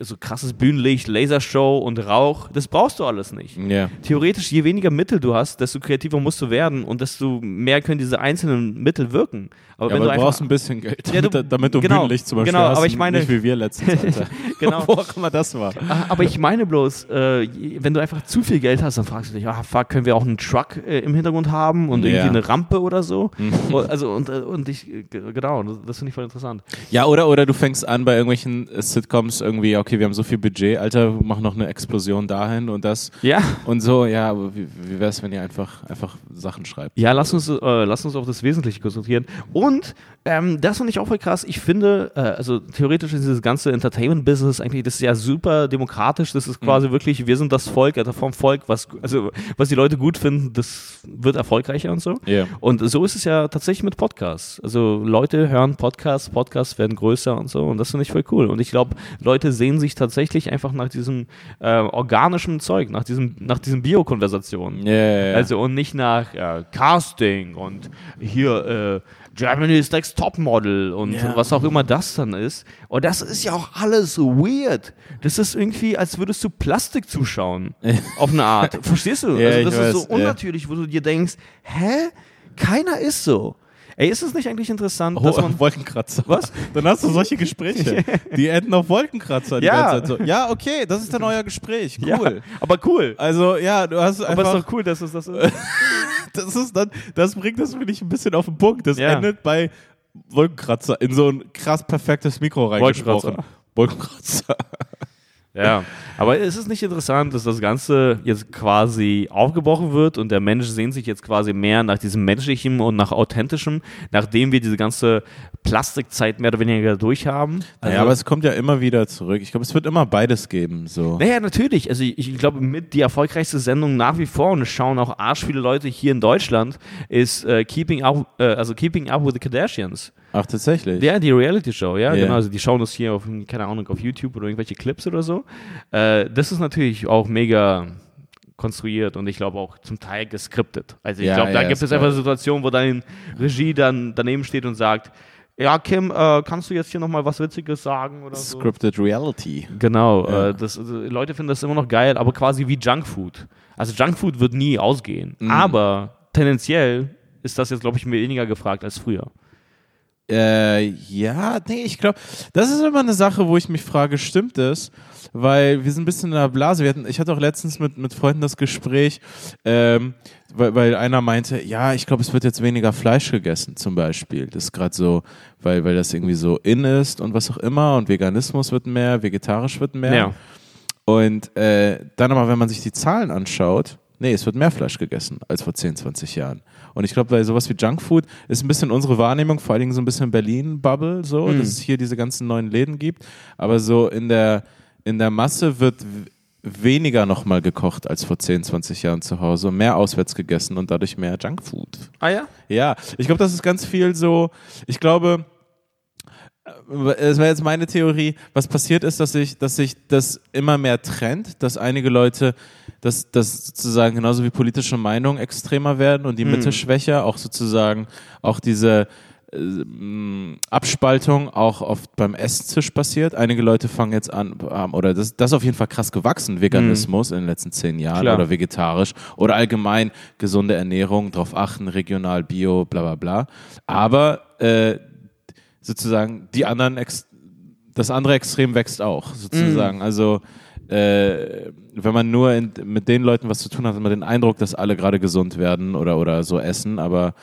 so krasses Bühnenlicht, Lasershow und Rauch. Das brauchst du alles nicht.
Ja.
theoretisch, je weniger Mittel du hast, desto kreativer musst du werden und desto mehr können diese einzelnen Mittel wirken. Aber
Ja,
wenn
aber
du
du brauchst ein bisschen Geld,
Ja,
damit,
du-
damit du
genau,
Bühnenlicht zum Beispiel
genau,
hast.
aber ich meine-
nicht wie wir letztens.
Genau.
Wo auch immer das war.
Ah, aber ich meine bloß, äh, wenn du einfach zu viel Geld hast, dann fragst du dich, ah, fuck, können wir auch einen Truck äh, im Hintergrund haben und
Ja.
irgendwie eine Rampe oder so?
Mhm.
Und, also und, äh, und ich, äh, genau, das, finde ich voll interessant.
Ja, oder, oder du fängst an bei irgendwelchen Sitcoms irgendwie, okay, wir haben so viel Budget, Alter, machen noch eine Explosion dahin und das
Ja.
und so, ja, aber wie, wie wäre es, wenn ihr einfach, einfach Sachen schreibt?
Ja, lass uns, äh, lass uns auf das Wesentliche konzentrieren. Und ähm, das finde ich auch voll krass. Ich finde, äh, also theoretisch ist dieses ganze Entertainment-Business eigentlich, das ist ja super demokratisch. Das ist quasi wirklich, wir sind das Volk, also vom Volk, was, also, was die Leute gut finden, das wird erfolgreicher und so.
Ja.
Und so ist es ja tatsächlich mit Podcasts. Also Leute hören Podcasts, Podcasts werden größer und so und das finde ich voll cool. Und ich glaube, Leute sehen sich tatsächlich einfach nach diesem äh, organischen Zeug, nach diesem, nach diesen Biokonversationen.
Ja.
Also und nicht nach äh, Casting und hier äh, Germany's Next Topmodel und
Ja.
was auch immer das dann ist. Und das ist ja auch alles weird. Das ist irgendwie, als würdest du Plastik zuschauen. auf eine Art. Verstehst du?
Ja,
also das ist so
weiß, ja.
unnatürlich, wo du dir denkst, hä? Keiner ist so. Ey, ist es nicht eigentlich interessant,
Oh,
dass man.
Wolkenkratzer.
Was?
Dann hast du solche Gespräche. Die enden auf Wolkenkratzer die
Ja.
so. Ja, okay, das ist dann euer Gespräch. Cool.
Ja, aber cool.
Also, ja, du hast
Aber
einfach.
ist doch cool, dass es das ist.
das ist dann, das bringt das wirklich ein bisschen auf den Punkt. Das
Ja.
endet bei Wolkenkratzer in so ein krass perfektes Mikro reingesprochen. Wolkenkratzer.
Ja, aber ist es nicht interessant, dass das Ganze jetzt quasi aufgebrochen wird und der Mensch sehnt sich jetzt quasi mehr nach diesem Menschlichen und nach Authentischem, nachdem wir diese ganze Plastikzeit mehr oder weniger durchhaben? Also,
ja, aber es kommt ja immer wieder zurück. Ich glaube, es wird immer beides geben. So.
naja, natürlich. Also ich, ich glaube, mit die erfolgreichste Sendung nach wie vor, und es schauen auch arsch viele Leute hier in Deutschland, ist äh, Keeping, up, äh, also Keeping Up with the Kardashians.
Ach, tatsächlich.
Ja, die Reality-Show, ja,
Ja.
genau. Also die schauen das hier auf, keine Ahnung, auf YouTube oder irgendwelche Clips oder so. Äh, das ist natürlich auch mega konstruiert und ich glaube auch zum Teil geskriptet. Also ich
Ja,
glaube, da
ja,
gibt es einfach. Situationen, wo dann Regie dann daneben steht und sagt, ja, Kim, äh, kannst du jetzt hier nochmal was Witziges sagen oder so?
Scripted Reality.
Genau,
Ja.
äh, das, also, Leute finden das immer noch geil, aber quasi wie Junkfood. Also Junkfood wird nie ausgehen,
Mhm.
aber tendenziell ist das jetzt, glaube ich, weniger gefragt als früher.
Äh, ja, nee, ich glaube, das ist immer eine Sache, wo ich mich frage, stimmt das? Weil wir sind ein bisschen in der Blase. Wir hatten, ich hatte auch letztens mit, mit Freunden das Gespräch, ähm, weil, weil einer meinte, ja, ich glaube, es wird jetzt weniger Fleisch gegessen, zum Beispiel. Das ist gerade so, weil, weil das irgendwie so in ist und was auch immer und Veganismus wird mehr, vegetarisch wird mehr.
Ja.
Und äh, dann aber, wenn man sich die Zahlen anschaut, nee, es wird mehr Fleisch gegessen als vor 10, 20 Jahren. Und ich glaube, bei sowas wie Junkfood ist ein bisschen unsere Wahrnehmung, vor allen Dingen so ein bisschen Berlin-Bubble, so,
Mhm.
dass es hier diese ganzen neuen Läden gibt. Aber so in der, in der Masse wird weniger nochmal gekocht als vor 10, 20 Jahren zu Hause, mehr auswärts gegessen und dadurch mehr Junkfood.
Ah ja?
Ja, ich glaube, das ist ganz viel so. Ich glaube, es wäre jetzt meine Theorie, was passiert ist, dass sich, dass sich das immer mehr trennt, dass einige Leute, dass, dass sozusagen genauso wie politische Meinungen extremer werden und die Mitte schwächer, auch sozusagen auch diese äh, Abspaltung auch oft beim Esstisch passiert. Einige Leute fangen jetzt an, ähm, oder das, das ist auf jeden Fall krass gewachsen, Veganismus in den letzten zehn Jahren
Klar.
oder vegetarisch oder allgemein gesunde Ernährung, darauf achten, regional, bio, bla bla bla. Aber äh, sozusagen die anderen, Ex das andere Extrem wächst auch, sozusagen. Also äh, wenn man nur in, mit den Leuten was zu tun hat, hat man den Eindruck, dass alle gerade gesund werden oder, oder so essen, aber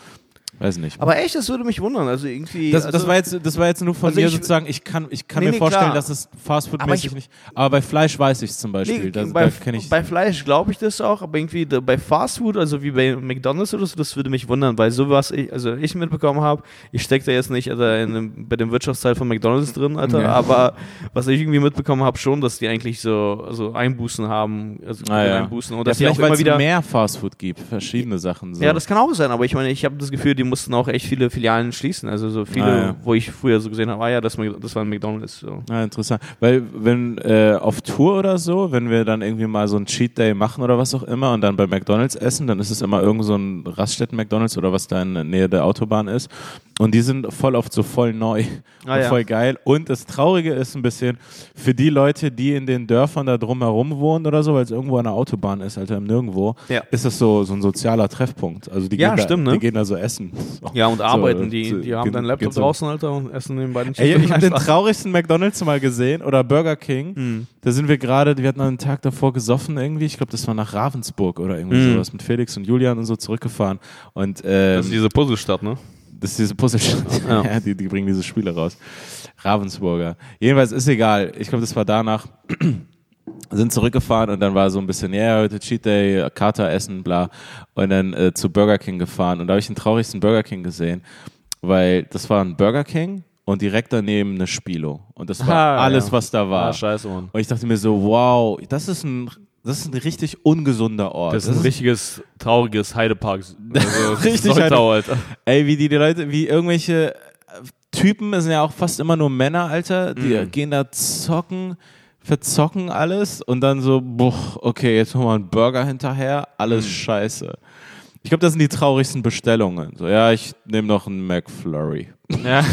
weiß nicht.
Aber echt, das würde mich wundern. Also irgendwie.
Das,
also,
das, war jetzt, das war jetzt nur von
Also
mir
ich-
sozusagen, ich kann, ich kann
Nee,
mir
nee,
vorstellen,
klar.
dass es Fastfood-mäßig nicht, aber bei Fleisch weiß ich es zum Beispiel.
Nee,
da,
bei,
da ich,
bei Fleisch glaube ich das auch, aber irgendwie da, bei Fastfood, also wie bei McDonalds oder so, das würde mich wundern, weil sowas, ich, also ich mitbekommen habe, ich stecke da jetzt nicht Alter, in dem, bei dem Wirtschaftsteil von McDonalds drin, Alter,
Ja.
aber was ich irgendwie mitbekommen habe, schon, dass die eigentlich so also Einbußen haben, also
Ah, ja.
Einbußen und
ja,
dass
vielleicht, weil
immer
es
wieder.
mehr Fastfood gibt, verschiedene Sachen. So.
Ja, das kann auch sein, aber ich meine, ich habe das Gefühl, die mussten auch echt viele Filialen schließen. Also so viele,
Ah, ja.
wo ich früher so gesehen habe, ah ja, das, das war ein McDonalds. So.
Ja, interessant. Weil wenn äh, auf Tour oder so, wenn wir dann irgendwie mal so einen Cheat Day machen oder was auch immer und dann bei McDonalds essen, dann ist es immer irgend so ein Raststätten-McDonalds oder was da in der Nähe der Autobahn ist. Und die sind voll oft so voll neu
Ah,
und
ja.
voll geil. Und das Traurige ist ein bisschen für die Leute, die in den Dörfern da drumherum wohnen oder so, weil es irgendwo an der Autobahn ist, Alter, im Nirgendwo,
Ja.
ist das so, so ein sozialer Treffpunkt. Also die,
Ja,
gehen,
stimmt,
da,
ne?
die gehen da so essen. So.
Ja, und arbeiten, die,
so,
die haben deinen Laptop draußen, Alter, und essen den beiden
Ey, ich habe den traurigsten McDonalds mal gesehen oder Burger King.
Hm.
Da sind wir gerade, wir hatten einen Tag davor gesoffen irgendwie. Ich glaube, das war nach Ravensburg oder irgendwie
Mhm.
sowas mit Felix und Julian und so zurückgefahren. Und ähm,
Das ist diese Puzzlestadt, ne?
Das ist diese Puzzlestadt.
Ja.
Ja. die, die bringen diese Spiele raus. Ravensburger. Jedenfalls ist egal. Ich glaube, das war danach. sind zurückgefahren und dann war so ein bisschen, ja, yeah, heute Cheat Day, Kater essen, bla. Und dann äh, zu Burger King gefahren. Und da habe ich den traurigsten Burger King gesehen, weil das war ein Burger King und direkt daneben eine Spilo. Und das war
Ah,
alles,
ja.
was da war.
Ah, scheiße, Mann.
Und ich dachte mir so, wow, das ist ein, das ist ein richtig ungesunder Ort.
Das ist ein richtiges, trauriges Heidepark. Also,
Richtig
Soltau, Alter.
Ey, wie die, die Leute, wie irgendwelche äh, Typen, es sind ja auch fast immer nur Männer, Alter, die
Mhm.
gehen da zocken, verzocken alles und dann so, boah, okay, jetzt nochmal einen Burger hinterher, alles
Mhm.
scheiße. Ich glaube, das sind die traurigsten Bestellungen. So, ja, ich nehme noch einen McFlurry.
Ja,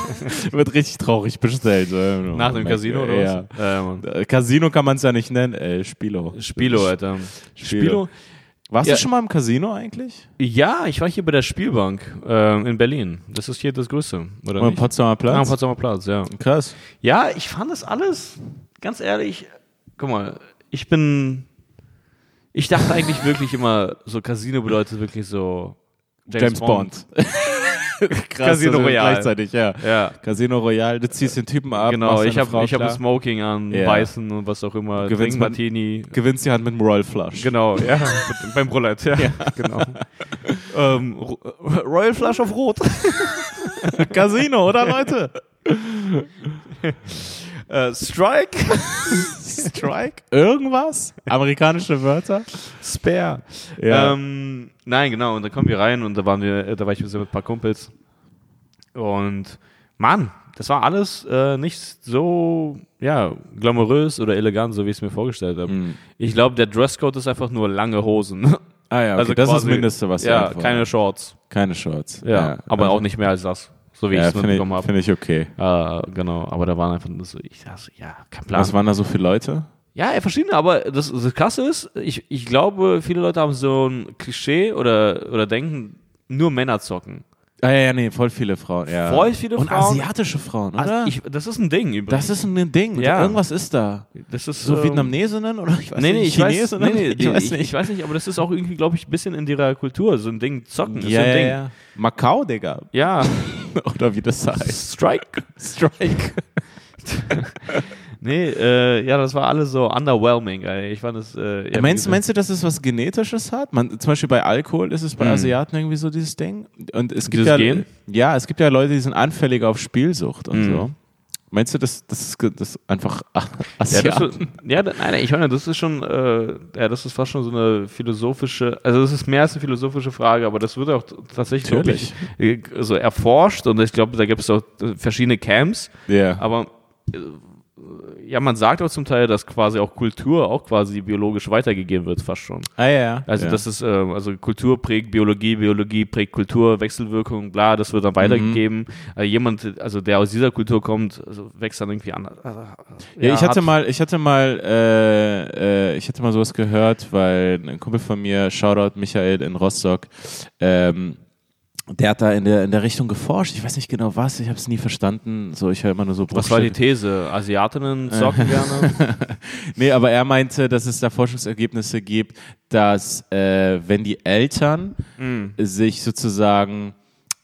Wird richtig traurig bestellt. So,
nach dem
Mac-
Casino oder
ja.
was? Ja.
Äh, Casino kann man es ja nicht nennen, ey, Spilo.
Spilo, Alter. Spilo.
Warst
Ja.
du schon mal im Casino eigentlich?
Ja, ich war hier bei der Spielbank äh, in Berlin. Das ist hier das Größte, oder
am
nicht?
Potsdamer
am
Platz?
Potsdamer Platz, ja.
Krass.
Ja, ich fand das alles, ganz ehrlich, guck mal, ich bin, ich dachte eigentlich wirklich immer, so Casino bedeutet wirklich so
James, Bond. Krass,
Casino Royale.
Gleichzeitig, ja.
Ja,
Casino Royale, du ziehst den Typen ab,
genau, ich habe hab ein Smoking an,
Ja.
weißen und was auch immer,
Gewinnst
Trink Martini.
gewinnst die Hand mit einem Royal Flush.
Genau, ja, mit, beim Roulette, ja, genau. ähm, Ro- Royal Flush auf Rot.
Casino, oder Leute?
Äh, Strike.
Strike? Irgendwas? Amerikanische Wörter?
Spare.
Ja.
Ähm, nein, genau. Und dann kommen wir rein und da waren wir, äh, da war ich mit ein paar Kumpels. Und Mann, das war alles äh, nicht so ja, glamourös oder elegant, so wie ich es mir vorgestellt habe.
Mhm.
Ich glaube, der Dresscode ist einfach nur lange Hosen.
Ah ja, okay.
Also
das ist das
quasi-
Mindeste, was
ja,
irgendwo-
keine Shorts.
keine Shorts.
Ja, aber
also-
auch nicht mehr als das, so wie ich
Ja,
es
finde
mitbekommen
ich,
habe.
find ich okay.
Äh, genau, aber da waren einfach nur so, ich dachte, ja, kein Plan.
Was waren da so viele Leute?
Ja, ja, verschiedene, aber das, das Krasse ist, ich, ich glaube, viele Leute haben so ein Klischee oder, oder denken, nur Männer zocken.
Ah ja, ja, nee, voll viele Frauen. Ja.
Voll viele
Und
Frauen.
asiatische Frauen, oder?
Ich, das ist ein Ding übrigens.
das ist ein Ding.
Ja.
Irgendwas ist da.
das ist
So
ähm,
Vietnamesinnen oder ich weiß
Nee, nee,
nicht,
ich weiß,
Chinesinnen?
nee, nee,
ich, weiß
ich,
nicht.
ich weiß nicht, aber das ist auch irgendwie, glaube ich, ein bisschen in ihrer Kultur. So ein Ding, zocken ist
ja,
so ein
ja,
Ding.
ja. Macau, Digga.
Ja,
oder wie das heißt.
Strike.
Strike.
Nee, äh, ja, das war alles so underwhelming. Ey. Ich fand das. Äh, ja,
meinst, meinst du, dass es was Genetisches hat? Man, zum Beispiel bei Alkohol ist es bei
Mhm.
Asiaten irgendwie so dieses Ding. Und es gibt
Dieses
ja,
Gen?
ja, es gibt ja Leute, die sind anfälliger auf Spielsucht und
Mhm.
so. Meinst du, dass das ist das einfach
Ja,
Asiaten?
das, ist- ja, nein, ich meine, das ist schon, äh, ja, das ist fast schon so eine philosophische, also das ist mehr als eine philosophische Frage, aber das wird auch tatsächlich
Natürlich.
wirklich äh, so erforscht und ich glaube, da gibt es auch äh, verschiedene Camps,
Ja.
aber äh, ja, man sagt auch zum Teil, dass quasi auch Kultur auch quasi biologisch weitergegeben wird, fast schon.
Ah ja, ja.
Also
ja.
das ist, äh, also Kultur prägt Biologie, Biologie prägt Kultur, Wechselwirkung, bla, das wird dann weitergegeben. Also jemand, also der aus dieser Kultur kommt, also wächst dann irgendwie an. äh,
Ja, ich hatte
hat-
mal, ich hatte mal, äh, äh, ich hatte mal sowas gehört, weil ein Kumpel von mir, Shoutout Michael in Rostock, ähm, der hat da in der, in der Richtung geforscht. Ich weiß nicht genau was, ich habe es nie verstanden. So, ich höre immer nur so
Was war die. These? Asiatinnen zocken gerne?
Nee, aber er meinte, dass es da Forschungsergebnisse gibt, dass äh, wenn die Eltern
Mhm.
sich sozusagen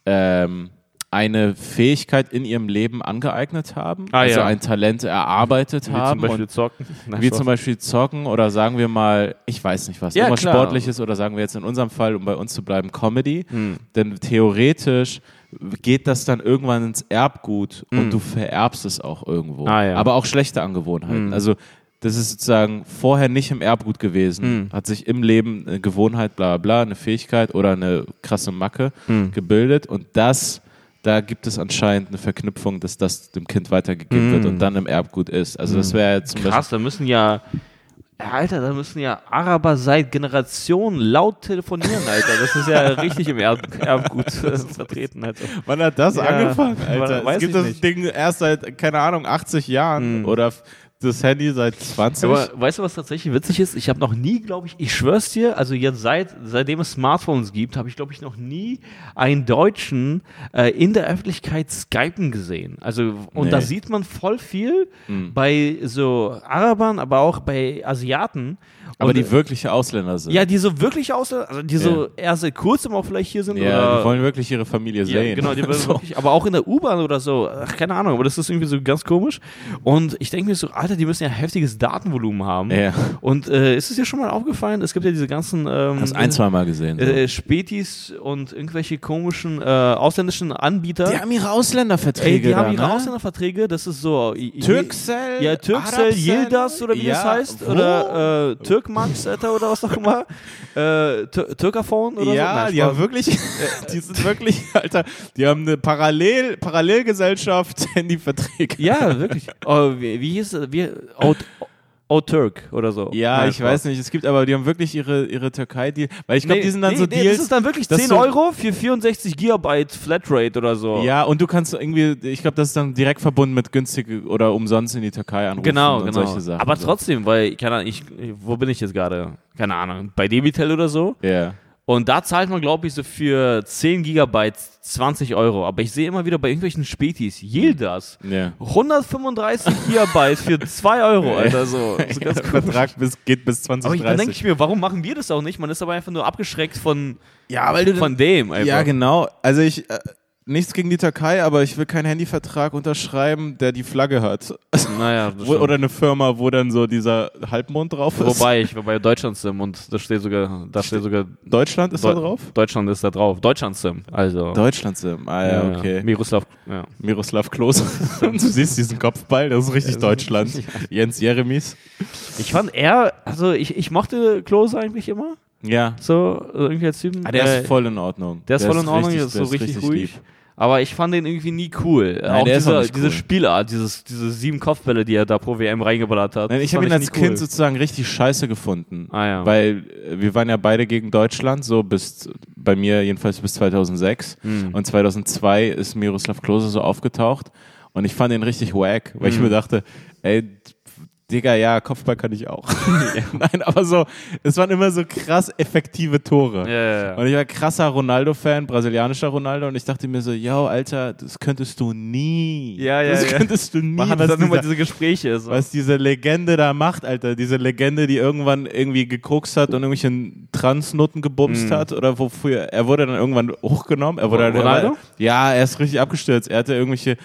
ähm, eine Fähigkeit in ihrem Leben angeeignet haben,
Ah,
also
ja.
ein Talent erarbeitet
Wie
haben
zum Beispiel zocken? Na,
wie
Spaß.
zum Beispiel zocken oder sagen wir mal, ich weiß nicht was,
Ja,
irgendwas
klar.
Sportliches oder sagen wir jetzt in unserem Fall, um bei uns zu bleiben, Comedy.
Hm.
Denn theoretisch geht das dann irgendwann ins Erbgut
Hm.
und du vererbst es auch irgendwo.
Ah, ja.
Aber auch schlechte Angewohnheiten.
Hm.
Also das ist sozusagen vorher nicht im Erbgut gewesen,
Hm.
hat sich im Leben eine Gewohnheit, bla bla, bla, eine Fähigkeit oder eine krasse Macke
Hm.
gebildet und das, da gibt es anscheinend eine Verknüpfung, dass das dem Kind weitergegeben
Hm.
wird und dann im Erbgut ist. Also das wäre jetzt zum
Krass, da müssen ja. Alter, da müssen ja Araber seit Generationen laut telefonieren, Alter. Das ist ja richtig im Erb Erbgut vertreten, Alter.
Wann hat das
Ja,
angefangen, Alter?
weiß
es gibt das
nicht.
Ding erst seit, keine Ahnung, 80 Jahren
Hm.
oder das Handy seit 20.
Aber weißt du, was tatsächlich witzig ist? Ich habe noch nie, glaube ich, ich schwör's dir, also jetzt seit, seitdem es Smartphones gibt, habe ich, glaube ich, noch nie einen Deutschen äh, in der Öffentlichkeit skypen gesehen. Also, und
Nee.
da sieht man voll viel
Mhm.
bei so Arabern, aber auch bei Asiaten.
Aber
Und,
die wirkliche Ausländer sind.
ja, die so wirklich aus, also die so erst seit kurzem auch vielleicht hier sind
Ja,
oder
die wollen wirklich ihre Familie
ja,
sehen.
genau, die wollen
So.
wirklich, aber auch in der U-Bahn oder so, ach, keine Ahnung, aber das ist irgendwie so ganz komisch. Und ich denke mir so, Alter, die müssen ja heftiges Datenvolumen haben.
Ja.
Und äh, ist es dir schon mal aufgefallen, es gibt ja diese ganzen ähm,
Hast ein, zwei Mal gesehen. So.
äh, Spätis und irgendwelche komischen äh, ausländischen Anbieter.
die haben ihre Ausländerverträge.
Ey, die haben
da,
ihre
ne?
Ausländerverträge, das ist so.
Turkcell?
Ja, Turkcell,
Arabcell?
Yildiz oder wie
ja,
das heißt.
wo?
Oder äh, Alter, oder was auch immer. äh, Tur Türkaphone oder so.
ja,
Nein,
die haben wirklich, die sind wirklich, Alter, die haben eine Parallel, Parallelgesellschaft, Handyverträge.
Ja, wirklich. Oh, wie, wie hieß es? Wie, Aut Oh Turk oder so.
Ja,
Nein,
ich weiß nicht. Es gibt aber, die haben wirklich ihre, ihre Türkei, die, weil ich glaube, die sind dann
nee,
so
nee,
Deals.
Das ist dann wirklich
dass
10
du-
Euro für 64 Gigabyte Flatrate oder so.
Ja, und du kannst irgendwie, ich glaube, das ist dann direkt verbunden mit günstig oder umsonst in die Türkei anrufen
Genau,
und
genau.
solche Sachen.
Aber trotzdem, weil, keine Ahnung, ich, wo bin ich jetzt gerade? Keine Ahnung, bei Debitel oder so.
Ja.
Und da zahlt man, glaube ich, so für 10 Gigabyte 20 Euro. Aber ich sehe immer wieder bei irgendwelchen Spätis, Yildas,
Ja.
135 Gigabyte für 2 Euro, Alter, so. so ganz
Der
komisch.
Vertrag bis, geht bis
Aber ich, dann
2030.
denke ich mir, warum machen wir das auch nicht? Man ist aber einfach nur abgeschreckt von,
ja, weil du
von dem. Einfach.
Ja, genau. Also ich, äh, nichts gegen die Türkei, aber ich will keinen Handyvertrag unterschreiben, der die Flagge hat.
Naja,
Wo, oder eine Firma, wo dann so dieser Halbmond drauf ist.
Wobei, ich war bei Deutschland Sim und da steht sogar, da steht sogar
Deutschland ist da
Deu-
drauf?
Deutschland ist da drauf. Deutschland Sim. Also.
Deutschland Sim. Ah ja, okay.
Miroslav, ja.
Miroslav Klose. Du siehst diesen Kopfball, das ist richtig
Ja,
Deutschland. Jens Jeremies.
Ich fand er, also ich, ich mochte Klose eigentlich immer.
Ja.
So, irgendwie als Typen.
Ah, der
Äh,
ist voll in Ordnung.
Der ist voll in Ordnung,
richtig-
der ist so
der
richtig, ruhig.
lieb.
Aber ich fand den irgendwie nie cool.
Nein,
auch
ist auch
diese,
cool.
Spielart, dieses, diese sieben Kopfbälle, die er da pro WM reingeballert hat.
Nein, ich habe ihn als
cool.
Kind sozusagen richtig scheiße gefunden.
Ah ja.
Weil äh, wir waren ja beide gegen Deutschland, so bis, bei mir jedenfalls bis 2006.
Mhm.
Und 2002 ist Miroslav Klose so aufgetaucht. Und ich fand ihn richtig wack, weil ich
Mhm.
mir dachte, ey, Digga, ja, Kopfball kann ich auch. Nein, aber so, es waren immer so krass effektive Tore.
ja, ja.
Und ich war krasser Ronaldo-Fan, brasilianischer Ronaldo, und ich dachte mir so, yo, Alter, das könntest du nie.
Ja, ja,
Das
ja.
könntest du nie.
Man hat
was
dann immer
dieser-
diese Gespräche. So.
was diese Legende da macht, Alter. Diese Legende, die irgendwann irgendwie gekokst hat und irgendwelche Transnutten gebumst
Mhm.
hat oder wofür. Er wurde dann irgendwann hochgenommen. Er wurde dann,
Ronaldo?
ja, er ist richtig abgestürzt. Er hatte irgendwelche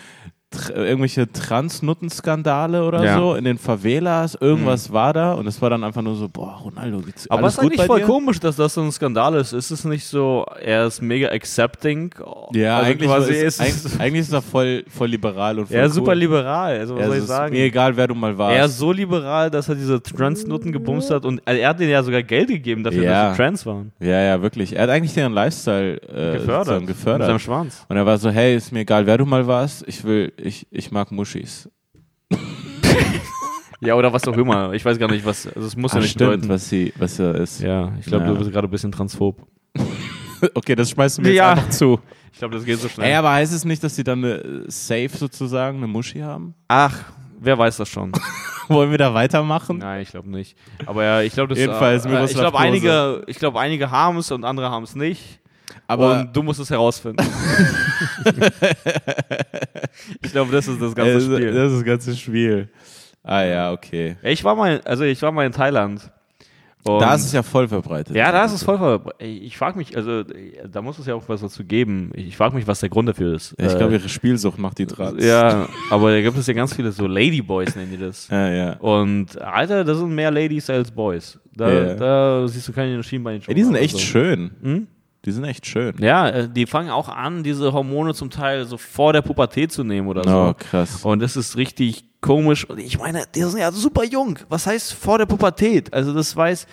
tr- irgendwelche Transnuttenskandale oder
Ja. Mhm.
so in den Favelas, irgendwas war da und es war dann einfach nur so, boah, Ronaldo, geht's
Aber
alles
es ist
gut
eigentlich voll
dir?
komisch, dass das so ein Skandal ist. Ist es nicht so, er ist mega accepting?
Ja,
also
eigentlich,
quasi
ist,
ist
eigentlich, ist er voll, voll liberal und voll
er ist
cool.
super liberal. Also, was
Ja,
soll ich
ist
sagen?
Mir egal, wer du mal warst.
Er ist so liberal, dass er diese Transnutten gebumst hat und also er hat denen ja sogar Geld gegeben dafür,
Ja.
dass sie trans waren.
ja, ja, wirklich. Er hat eigentlich deren Lifestyle äh,
Mit
gefördert.
seinem Schwanz.
Und er war so, hey, ist mir egal, wer du mal warst, ich will, ich, ich mag Muschis.
Ja, oder was auch immer. Ich weiß gar nicht, was. Also es muss ja
Ah,
nicht
stimmt,
bedeuten.
was sie, was er ist.
Ja, ich glaube,
Ja.
du bist gerade ein bisschen transphob.
Okay, das schmeißt du mir
Ja.
jetzt einfach zu.
Ich glaube, das geht so schnell.
Ey, aber heißt es nicht, dass sie dann eine Safe sozusagen, eine Muschi haben?
Ach, wer weiß das schon?
Wollen wir da weitermachen?
Nein, ich glaube nicht. Aber ja, ich glaube, das
Jedenfalls
äh,
Miroslav
ich glaube, einige, ich glaube, einige haben es und andere haben es nicht.
Aber
und du musst es herausfinden. ich glaube, das ist das ganze
äh,
Spiel.
das ist das ganze Spiel. Ah ja, okay.
Ja, ich war mal, also ich war mal in Thailand.
Da ist es ja voll verbreitet.
ja, da ist es voll ver- Ey, Ich frage mich, also da muss es ja auch was dazu geben. Ich, frage mich, was der Grund dafür ist.
Ich
Äh,
glaube, ihre Spielsucht macht die dran.
Ja, aber da gibt es ja ganz viele so Ladyboys, nennen die das.
Ja, ja.
Und Alter, das sind mehr Ladies als Boys. Da,
Ja.
da siehst du keine Schienbein
Ey, die sind echt schön.
Hm?
Die sind echt schön.
Ja, äh, die fangen auch an, diese Hormone zum Teil so vor der Pubertät zu nehmen oder
Oh,
so.
krass.
Und das ist richtig komisch. Und ich meine, die sind ja super jung. Was heißt vor der Pubertät? Also das weiß,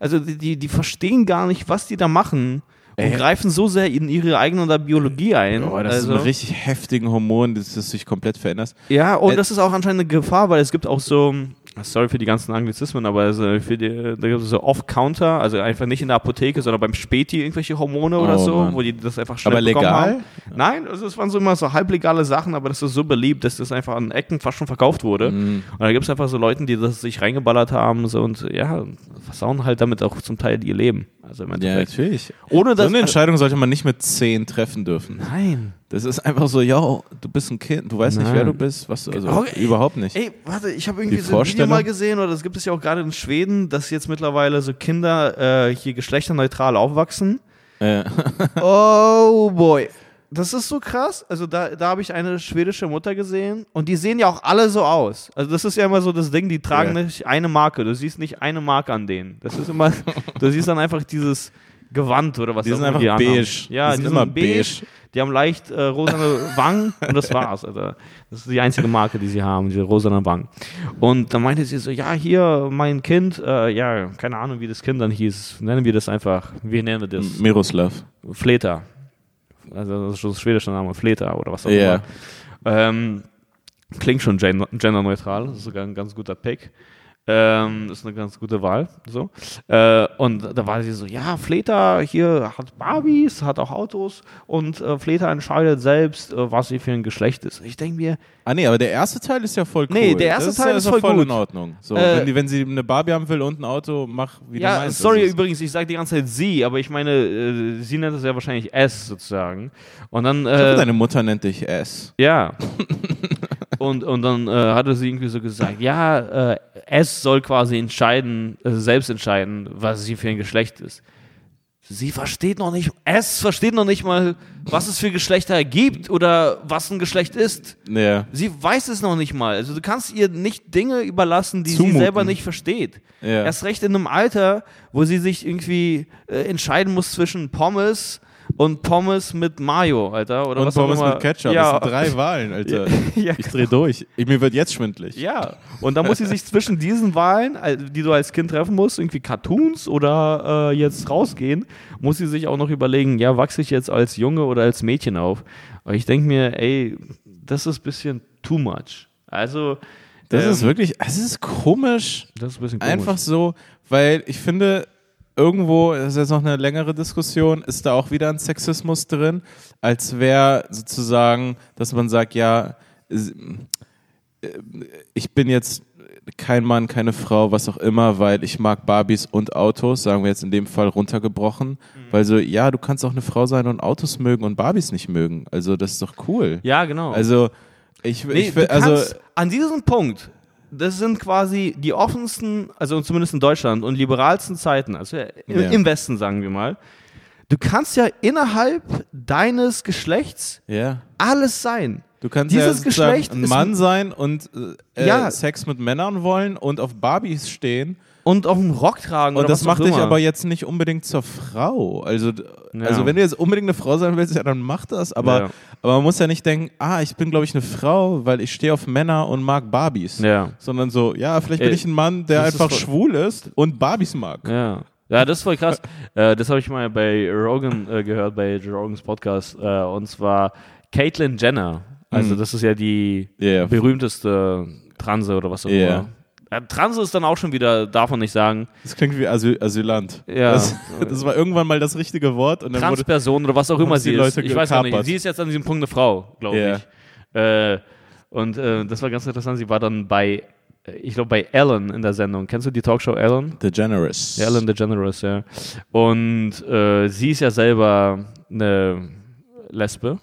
also die, die, die verstehen gar nicht, was die da machen und
Ey.
greifen so sehr in ihre eigene Biologie ein.
Oh, das
also,
ist ein richtig heftigen Hormon, das, das sich komplett verändert.
Ja, und
Äh,
das ist auch anscheinend eine Gefahr, weil es gibt auch so, sorry für die ganzen Anglizismen, aber also für die, da gibt es so Off-Counter, also einfach nicht in der Apotheke, sondern beim Späti irgendwelche Hormone oder
Oh,
so,
Mann.
wo die das einfach schnell
Aber
bekommen
legal?
Haben. Nein, also es waren so immer so halblegale Sachen, aber das ist so beliebt, dass das einfach an Ecken fast schon verkauft wurde.
Mhm.
Und da gibt es einfach so Leute, die das sich reingeballert haben so, und ja, versauen halt damit auch zum Teil ihr Leben. Also im
Ja, natürlich.
Ohne
So
dass.
eine Entscheidung sollte man nicht mit zehn treffen dürfen.
Nein.
Das ist einfach so, yo, du bist ein Kind, du weißt nicht,
Nein.
wer du bist, was du, also
Okay.
überhaupt nicht.
Ey, warte, ich habe irgendwie so ein Video mal gesehen, oder das gibt es ja auch gerade in Schweden, dass jetzt mittlerweile so Kinder äh, hier geschlechterneutral aufwachsen.
Äh,
Oh boy. Das ist so krass. Also da, da habe ich eine schwedische Mutter gesehen und die sehen ja auch alle so aus. Also das ist ja immer so das Ding, die tragen
Ja.
nicht eine Marke. Du siehst nicht eine Marke an denen. Das ist immer, du siehst dann einfach dieses Gewand oder was
die sind
immer
einfach
anhaben.
beige.
Ja,
die sind immer beige.
Die haben leicht äh, rosane Wangen und das war's. Alter. Das ist die einzige Marke, die sie haben, diese rosanen Wangen. Und dann meinte sie so, ja, hier, mein Kind, äh, ja, keine Ahnung, wie das Kind dann hieß. Nennen wir das einfach, wie nennen wir das?
Miroslav.
Fleta. Also das ist schon das schwedische Name, Fleta oder was auch
Ja.
immer. Ähm, klingt schon gen- genderneutral, das ist sogar ein ganz guter Pick. Ähm, ist eine ganz gute Wahl. So. Äh, und da war sie so, ja, Fleta hier hat Barbies, hat auch Autos und äh, Fleta entscheidet selbst, äh, was sie für ein Geschlecht ist. Ich denke mir,
Ah nee, aber der erste Teil ist ja voll cool.
Nee, der erste
das
Teil ist
ja
voll
voll
gut.
in Ordnung. So,
Äh,
wenn, die, wenn sie eine Barbie haben will und ein Auto, mach wie du
ja,
meinst.
sorry
Das ist-
übrigens, ich sage die ganze Zeit sie, aber ich meine, äh, sie nennt es ja wahrscheinlich S sozusagen. Und dann.
Ich hoffe,
Äh,
deine Mutter nennt dich S.
Ja. und, und dann äh, hatte sie irgendwie so gesagt, ja, äh, es soll quasi entscheiden, äh, selbst entscheiden, was sie für ein Geschlecht ist. Sie versteht noch nicht, es versteht noch nicht mal, was es für Geschlechter gibt oder was ein Geschlecht ist.
Ja.
Sie weiß es noch nicht mal. Also du kannst ihr nicht Dinge überlassen, die
Zumuten.
sie selber nicht versteht.
Ja.
Erst recht in einem Alter, wo sie sich irgendwie äh, entscheiden muss zwischen Pommes und Pommes mit Mayo, Alter. Oder
Und
was auch
Pommes
immer.
mit Ketchup.
Ja,
Das sind drei Wahlen, Alter.
Ja,
Ich dreh durch. Ich, mir wird jetzt schwindlig.
ja, und da muss sie sich zwischen diesen Wahlen, die du als Kind treffen musst, irgendwie Cartoons oder äh, jetzt rausgehen, muss sie sich auch noch überlegen, ja, wachse ich jetzt als Junge oder als Mädchen auf? Und ich denke mir, ey, das ist ein bisschen too much. Also,
Das
ähm,
ist wirklich, es ist komisch.
das ist ein bisschen komisch.
Einfach so, weil ich finde, irgendwo, das ist jetzt noch eine längere Diskussion, ist da auch wieder ein Sexismus drin, als wäre sozusagen, dass man sagt, ja, äh, ich bin jetzt kein Mann, keine Frau, was auch immer, weil ich mag Barbies und Autos, sagen wir jetzt in dem Fall runtergebrochen,
Mhm.
weil so, ja, du kannst auch eine Frau sein und Autos mögen und Barbies nicht mögen. Also das ist doch cool.
Ja, genau.
Also ich,
Nee,
ich also
an diesem Punkt, das sind quasi die offensten, also zumindest in Deutschland und liberalsten Zeiten, also im, Westen sagen wir mal. Du kannst ja innerhalb deines Geschlechts alles sein.
Du kannst
Dieses
ja
Geschlecht
ein Mann sein und äh,
Ja.
Sex mit Männern wollen und auf Barbies stehen.
Und auf einen Rock tragen
Und das macht
auch
dich
immer.
aber jetzt nicht unbedingt zur Frau. Also,
Ja.
also wenn du jetzt unbedingt eine Frau sein willst, ja, dann mach das. Aber,
Ja.
aber man muss ja nicht denken, ah, ich bin, glaube ich, eine Frau, weil ich stehe auf Männer und mag Barbies.
Ja.
Sondern so, ja, vielleicht bin
Ey,
ich ein Mann, der
ist
einfach
voll-
schwul ist und Barbies mag.
Ja. Ja, das ist voll krass. äh, das habe ich mal bei Rogan äh, gehört, bei Rogans Podcast. Äh, und zwar Caitlyn Jenner. Also,
Mhm.
das ist ja die
Ja.
berühmteste Transe oder was auch immer. Ja, Transe ist dann auch schon wieder, darf man nicht sagen.
Das klingt wie Asyl Asylant.
Ja.
Das, das war irgendwann mal das richtige Wort und dann wurde
Transperson oder was auch immer
sie die
ist.
Leute
Ich weiß auch nicht.
gekapert.
Sie ist jetzt an diesem Punkt eine Frau, glaube
Ja.
ich. Äh, und äh, das war ganz interessant. Sie war dann bei, äh, ich glaube, bei Ellen in der Sendung. Kennst du die Talkshow Ellen?
The Generous.
Ja, Ellen DeGeneres, ja. Und äh, sie ist ja selber eine Lesbe.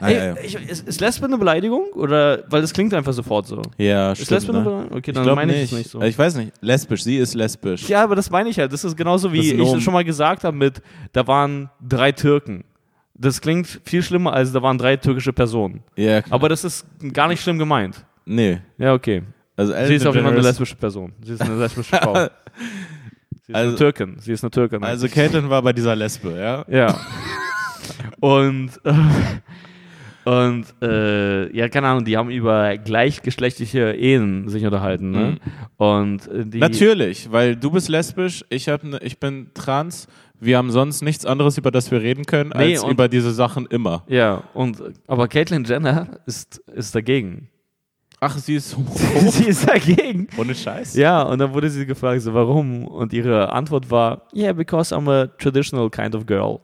Ah, ja, ja.
Ich, ist, ist Lesbe eine Beleidigung? Oder, weil das klingt einfach sofort so.
ja,
Ist
stimmt.
Lesbe eine
Ne?
Beleidigung? Okay,
Ich
dann
glaube
meine ich
nicht.
es nicht so.
Ich weiß nicht. Lesbisch, sie ist lesbisch.
Ja, aber das meine ich halt. Das ist genauso wie
ist
ich es schon mal gesagt habe mit, da waren drei Türken. Das klingt viel schlimmer, als da waren drei türkische Personen.
Ja, klar.
Aber das ist gar nicht schlimm gemeint.
nee.
Ja, okay.
Also Ellen
Sie ist auf jeden Fall eine lesbische Person. Sie ist eine lesbische Frau. Sie ist
Also-
eine Türkin. Sie ist eine Türkin.
Also Caitlin war bei dieser Lesbe, ja?
Ja. und äh, und äh, ja, keine Ahnung, die haben über gleichgeschlechtliche Ehen sich unterhalten. Ne? Und äh, die,
Natürlich, weil du bist lesbisch, ich, hab ne, ich bin trans. Wir haben sonst nichts anderes, über das wir reden können,
Nee,
als über diese Sachen immer.
Ja, und aber Caitlyn Jenner ist, ist dagegen.
Ach, sie ist
sie ist dagegen.
Ohne Scheiß?
Ja, und dann wurde sie gefragt, so, warum? Und ihre Antwort war, yeah, because I'm a traditional kind of girl.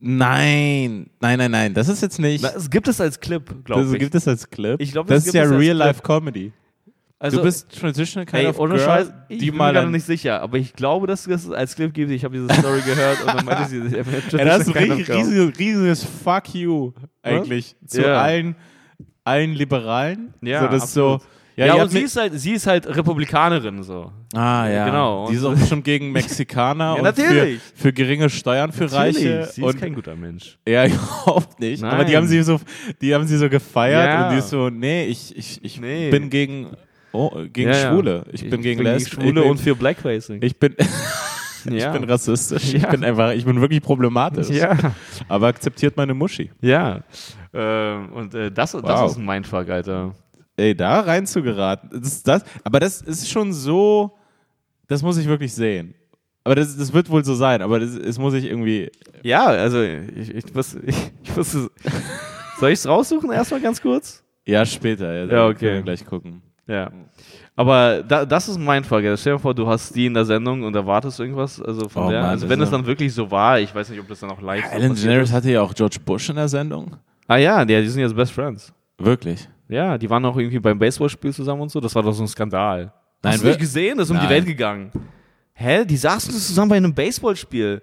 Nein, nein, nein, nein. Das ist jetzt nicht.
Na, es gibt es als Clip, glaube
das
ich.
gibt es als Clip.
Ich glaub,
das
das
ist ja Real-Life-Comedy.
also,
du bist traditional kind
ey,
of
ohne
girl,
Scheiß, ich
die
bin mir
mal
gerade
an-
nicht sicher, aber ich glaube, dass es als Clip gibt. Ich habe diese Story gehört und dann meinte sie,
Ey, das ist ein riesiges, riesiges, Fuck you eigentlich zu
Ja.
allen, allen Liberalen.
Ja,
so, das ist so.
Ja,
ihr
und sie
mi-
ist, halt, sie ist halt Republikanerin so.
Ah, ja.
Genau.
Die ist auch schon gegen Mexikaner
Ja,
und
natürlich.
Für, für geringe Steuern für Reiche.
sie ist
und
kein guter Mensch.
ja, überhaupt nicht. Aber die
Nein.
haben sie so, die haben sie so gefeiert
Ja.
und die ist so, nee, ich, ich, ich
Nee.
bin gegen, oh, gegen
Ja, ja.
Schwule. Ich, bin gegen Lesben.
Schwule
ich bin,
und für Blackfacing.
ich bin,
ja.
ich bin rassistisch. Ich
Ja.
bin einfach, ich bin wirklich problematisch.
ja.
Aber akzeptiert meine Muschi.
Ja. Ähm, und äh, das, das
Wow.
ist ein Mindfuck, Alter.
Ey, da rein zu geraten. Das das, aber das ist schon so, das muss ich wirklich sehen. Aber das, das wird wohl so sein, aber das, das muss ich irgendwie.
Ja, also ich, ich, muss, ich, ich muss. Soll ich es raussuchen erstmal ganz kurz?
Ja, später. Ja,
Ja, okay.
gleich gucken.
Ja. Aber da, das ist mein Fall. Stell dir vor, du hast die in der Sendung und erwartest irgendwas. Also von
Oh
der,
Mann,
also wenn es
ja-
dann wirklich so war, ich weiß nicht, ob das dann auch live so
Ellen
passiert
DeGeneres hatte ja auch George Bush in der Sendung.
Ah ja, die, die sind jetzt Best Friends.
Wirklich.
Ja, die waren auch irgendwie beim Baseballspiel zusammen und so. Das war doch so ein Skandal.
Nein,
Hast du
wir-
nicht gesehen? Das ist um die
Nein.
Welt gegangen. Hä? Die saßen zusammen bei einem Baseballspiel.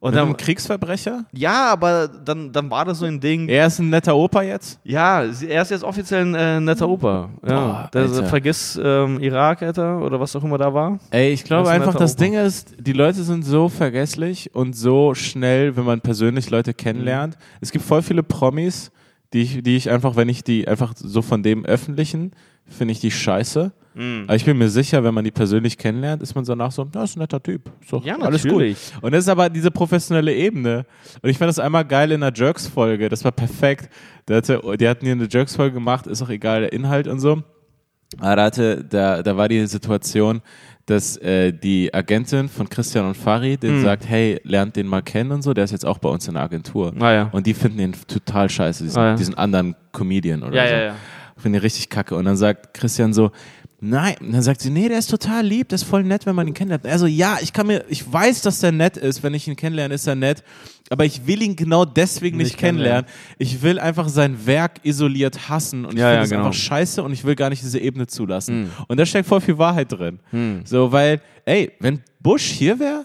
Und
Mit einem
dann,
Kriegsverbrecher?
ja, aber dann, dann war das so ein Ding.
Er ist ein netter Opa jetzt?
Ja, er ist jetzt offiziell ein äh, netter Opa. Ja. Der,
Alter.
vergiss ähm, Irak, Alter, oder was auch immer da war.
Ey, ich glaube
Das ein
einfach, das
Opa.
Ding ist, die Leute sind so vergesslich und so schnell, wenn man persönlich Leute kennenlernt. Es gibt voll viele Promis, die ich, die ich einfach, wenn ich die einfach so von dem öffentlichen, finde ich die scheiße.
Mhm.
Aber ich bin mir sicher, wenn man die persönlich kennenlernt, ist man danach so, das ist ein netter Typ. Doch
Ja,
alles
natürlich.
gut. Und das ist aber diese professionelle Ebene. Und ich fand das einmal geil in der Jerks-Folge. Das war perfekt. Der hatte, die hatten hier eine Jerks-Folge gemacht, ist auch egal, der Inhalt und so. Aber da, hatte, da, da war die Situation, dass äh, die Agentin von Christian und Fari den
Mhm.
sagt, hey, lernt den mal kennen und so, der ist jetzt auch bei uns in der Agentur.
Ah, ja.
Und die finden ihn total scheiße, diesen,
Ah, ja.
diesen anderen Comedian oder
Ja,
so.
ja, ja.
Finde ich richtig kacke. Und dann sagt Christian so, nein. Und dann sagt sie, nee, der ist total lieb, der ist voll nett, wenn man ihn kennenlernt. Also ja, ich kann mir, ich weiß, dass der nett ist. Wenn ich ihn kennenlerne, ist er nett. Aber ich will ihn genau deswegen nicht,
Nicht
kennenlernen. Ich will einfach sein Werk isoliert hassen. Und ich
Ja,
finde
ja,
es
genau.
einfach scheiße und ich will gar nicht diese Ebene zulassen. Und da steckt voll viel Wahrheit drin. So, weil, ey, wenn Bush hier wäre,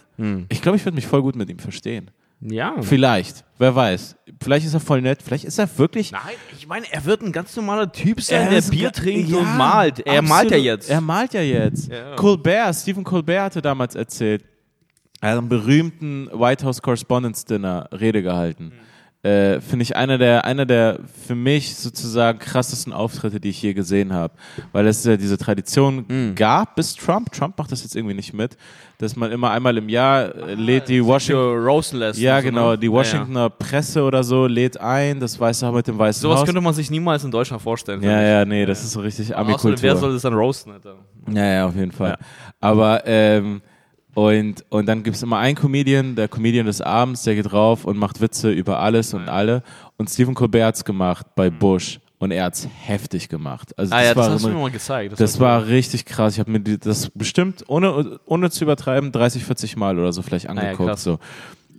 ich glaube, ich würde mich voll gut mit ihm verstehen.
Ja.
Vielleicht. Wer weiß. Vielleicht ist er voll nett. Vielleicht ist er wirklich
Nein, ich meine, er wird ein ganz normaler Typ sein,
Er
der
ist
Bier trinkt
ja,
und malt. Er
absolut.
malt ja jetzt.
Er malt ja jetzt.
Ja.
Colbert, Stephen Colbert hatte damals erzählt, er hat einen berühmten White House Correspondence Dinner Rede gehalten. Äh, Finde ich einer der, einer der für mich sozusagen krassesten Auftritte, die ich je gesehen habe. Weil es ja diese Tradition
Mhm.
gab bis Trump. Trump macht das jetzt irgendwie nicht mit, dass man immer einmal im Jahr äh, lädt die Washington. Ja, genau.
ne?
Die
Ja,
Washingtoner Presse oder so lädt ein, das Weiße Haus mit dem
Ja.
Weißen
Sowas
Haus.
könnte man sich niemals in Deutschland vorstellen.
Ja, ja, nee, das ist so richtig Amikultur.
wer soll das dann roasten, Alter?
Ja, ja, auf jeden Fall.
Ja.
Aber, ähm, und, und dann gibt es immer einen Comedian, der Comedian des Abends, der geht rauf und macht Witze über alles und alle. Und Stephen Colbert hat's gemacht bei Bush und er hat's heftig gemacht. Also
Ah
das
ja, das
war,
hast du
immer-
mir mal gezeigt.
das war richtig krass. Ich habe mir das bestimmt, ohne, ohne zu übertreiben, 30, 40 Mal oder so vielleicht
Ah ja,
angeguckt. so.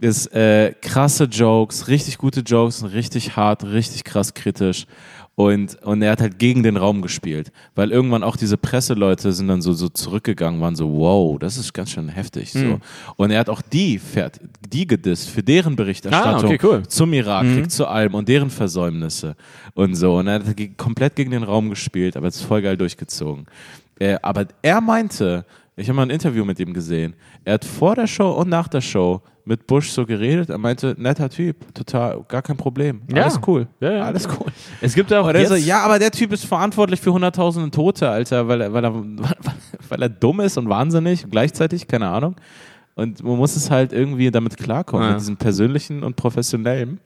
Ist äh, krasse Jokes, richtig gute Jokes, richtig hart, richtig krass kritisch. Und, und er hat halt gegen den Raum gespielt. Weil irgendwann auch diese Presseleute sind dann so, so zurückgegangen, waren so, wow, das ist ganz schön heftig.
Hm.
So. Und er hat auch die, fährt, die gedisst für deren Berichterstattung
Ah, okay, cool.
zum Irakkrieg, zu allem und deren Versäumnisse und so. Und er hat komplett gegen den Raum gespielt, aber es ist voll geil durchgezogen. Äh, aber er meinte, ich habe mal ein Interview mit ihm gesehen, er hat vor der Show und nach der Show mit Bush so geredet. Er meinte, netter Typ, total, gar kein Problem.
Ja.
Alles cool.
Ja, ja.
Alles cool.
Es gibt ja auch jetzt,
so, ja, aber der Typ ist verantwortlich für hunderttausende Tote, Alter, weil er, weil er, weil er dumm ist und wahnsinnig gleichzeitig, keine Ahnung. Und man muss es halt irgendwie damit klarkommen,
Ja.
mit diesem persönlichen und professionellen.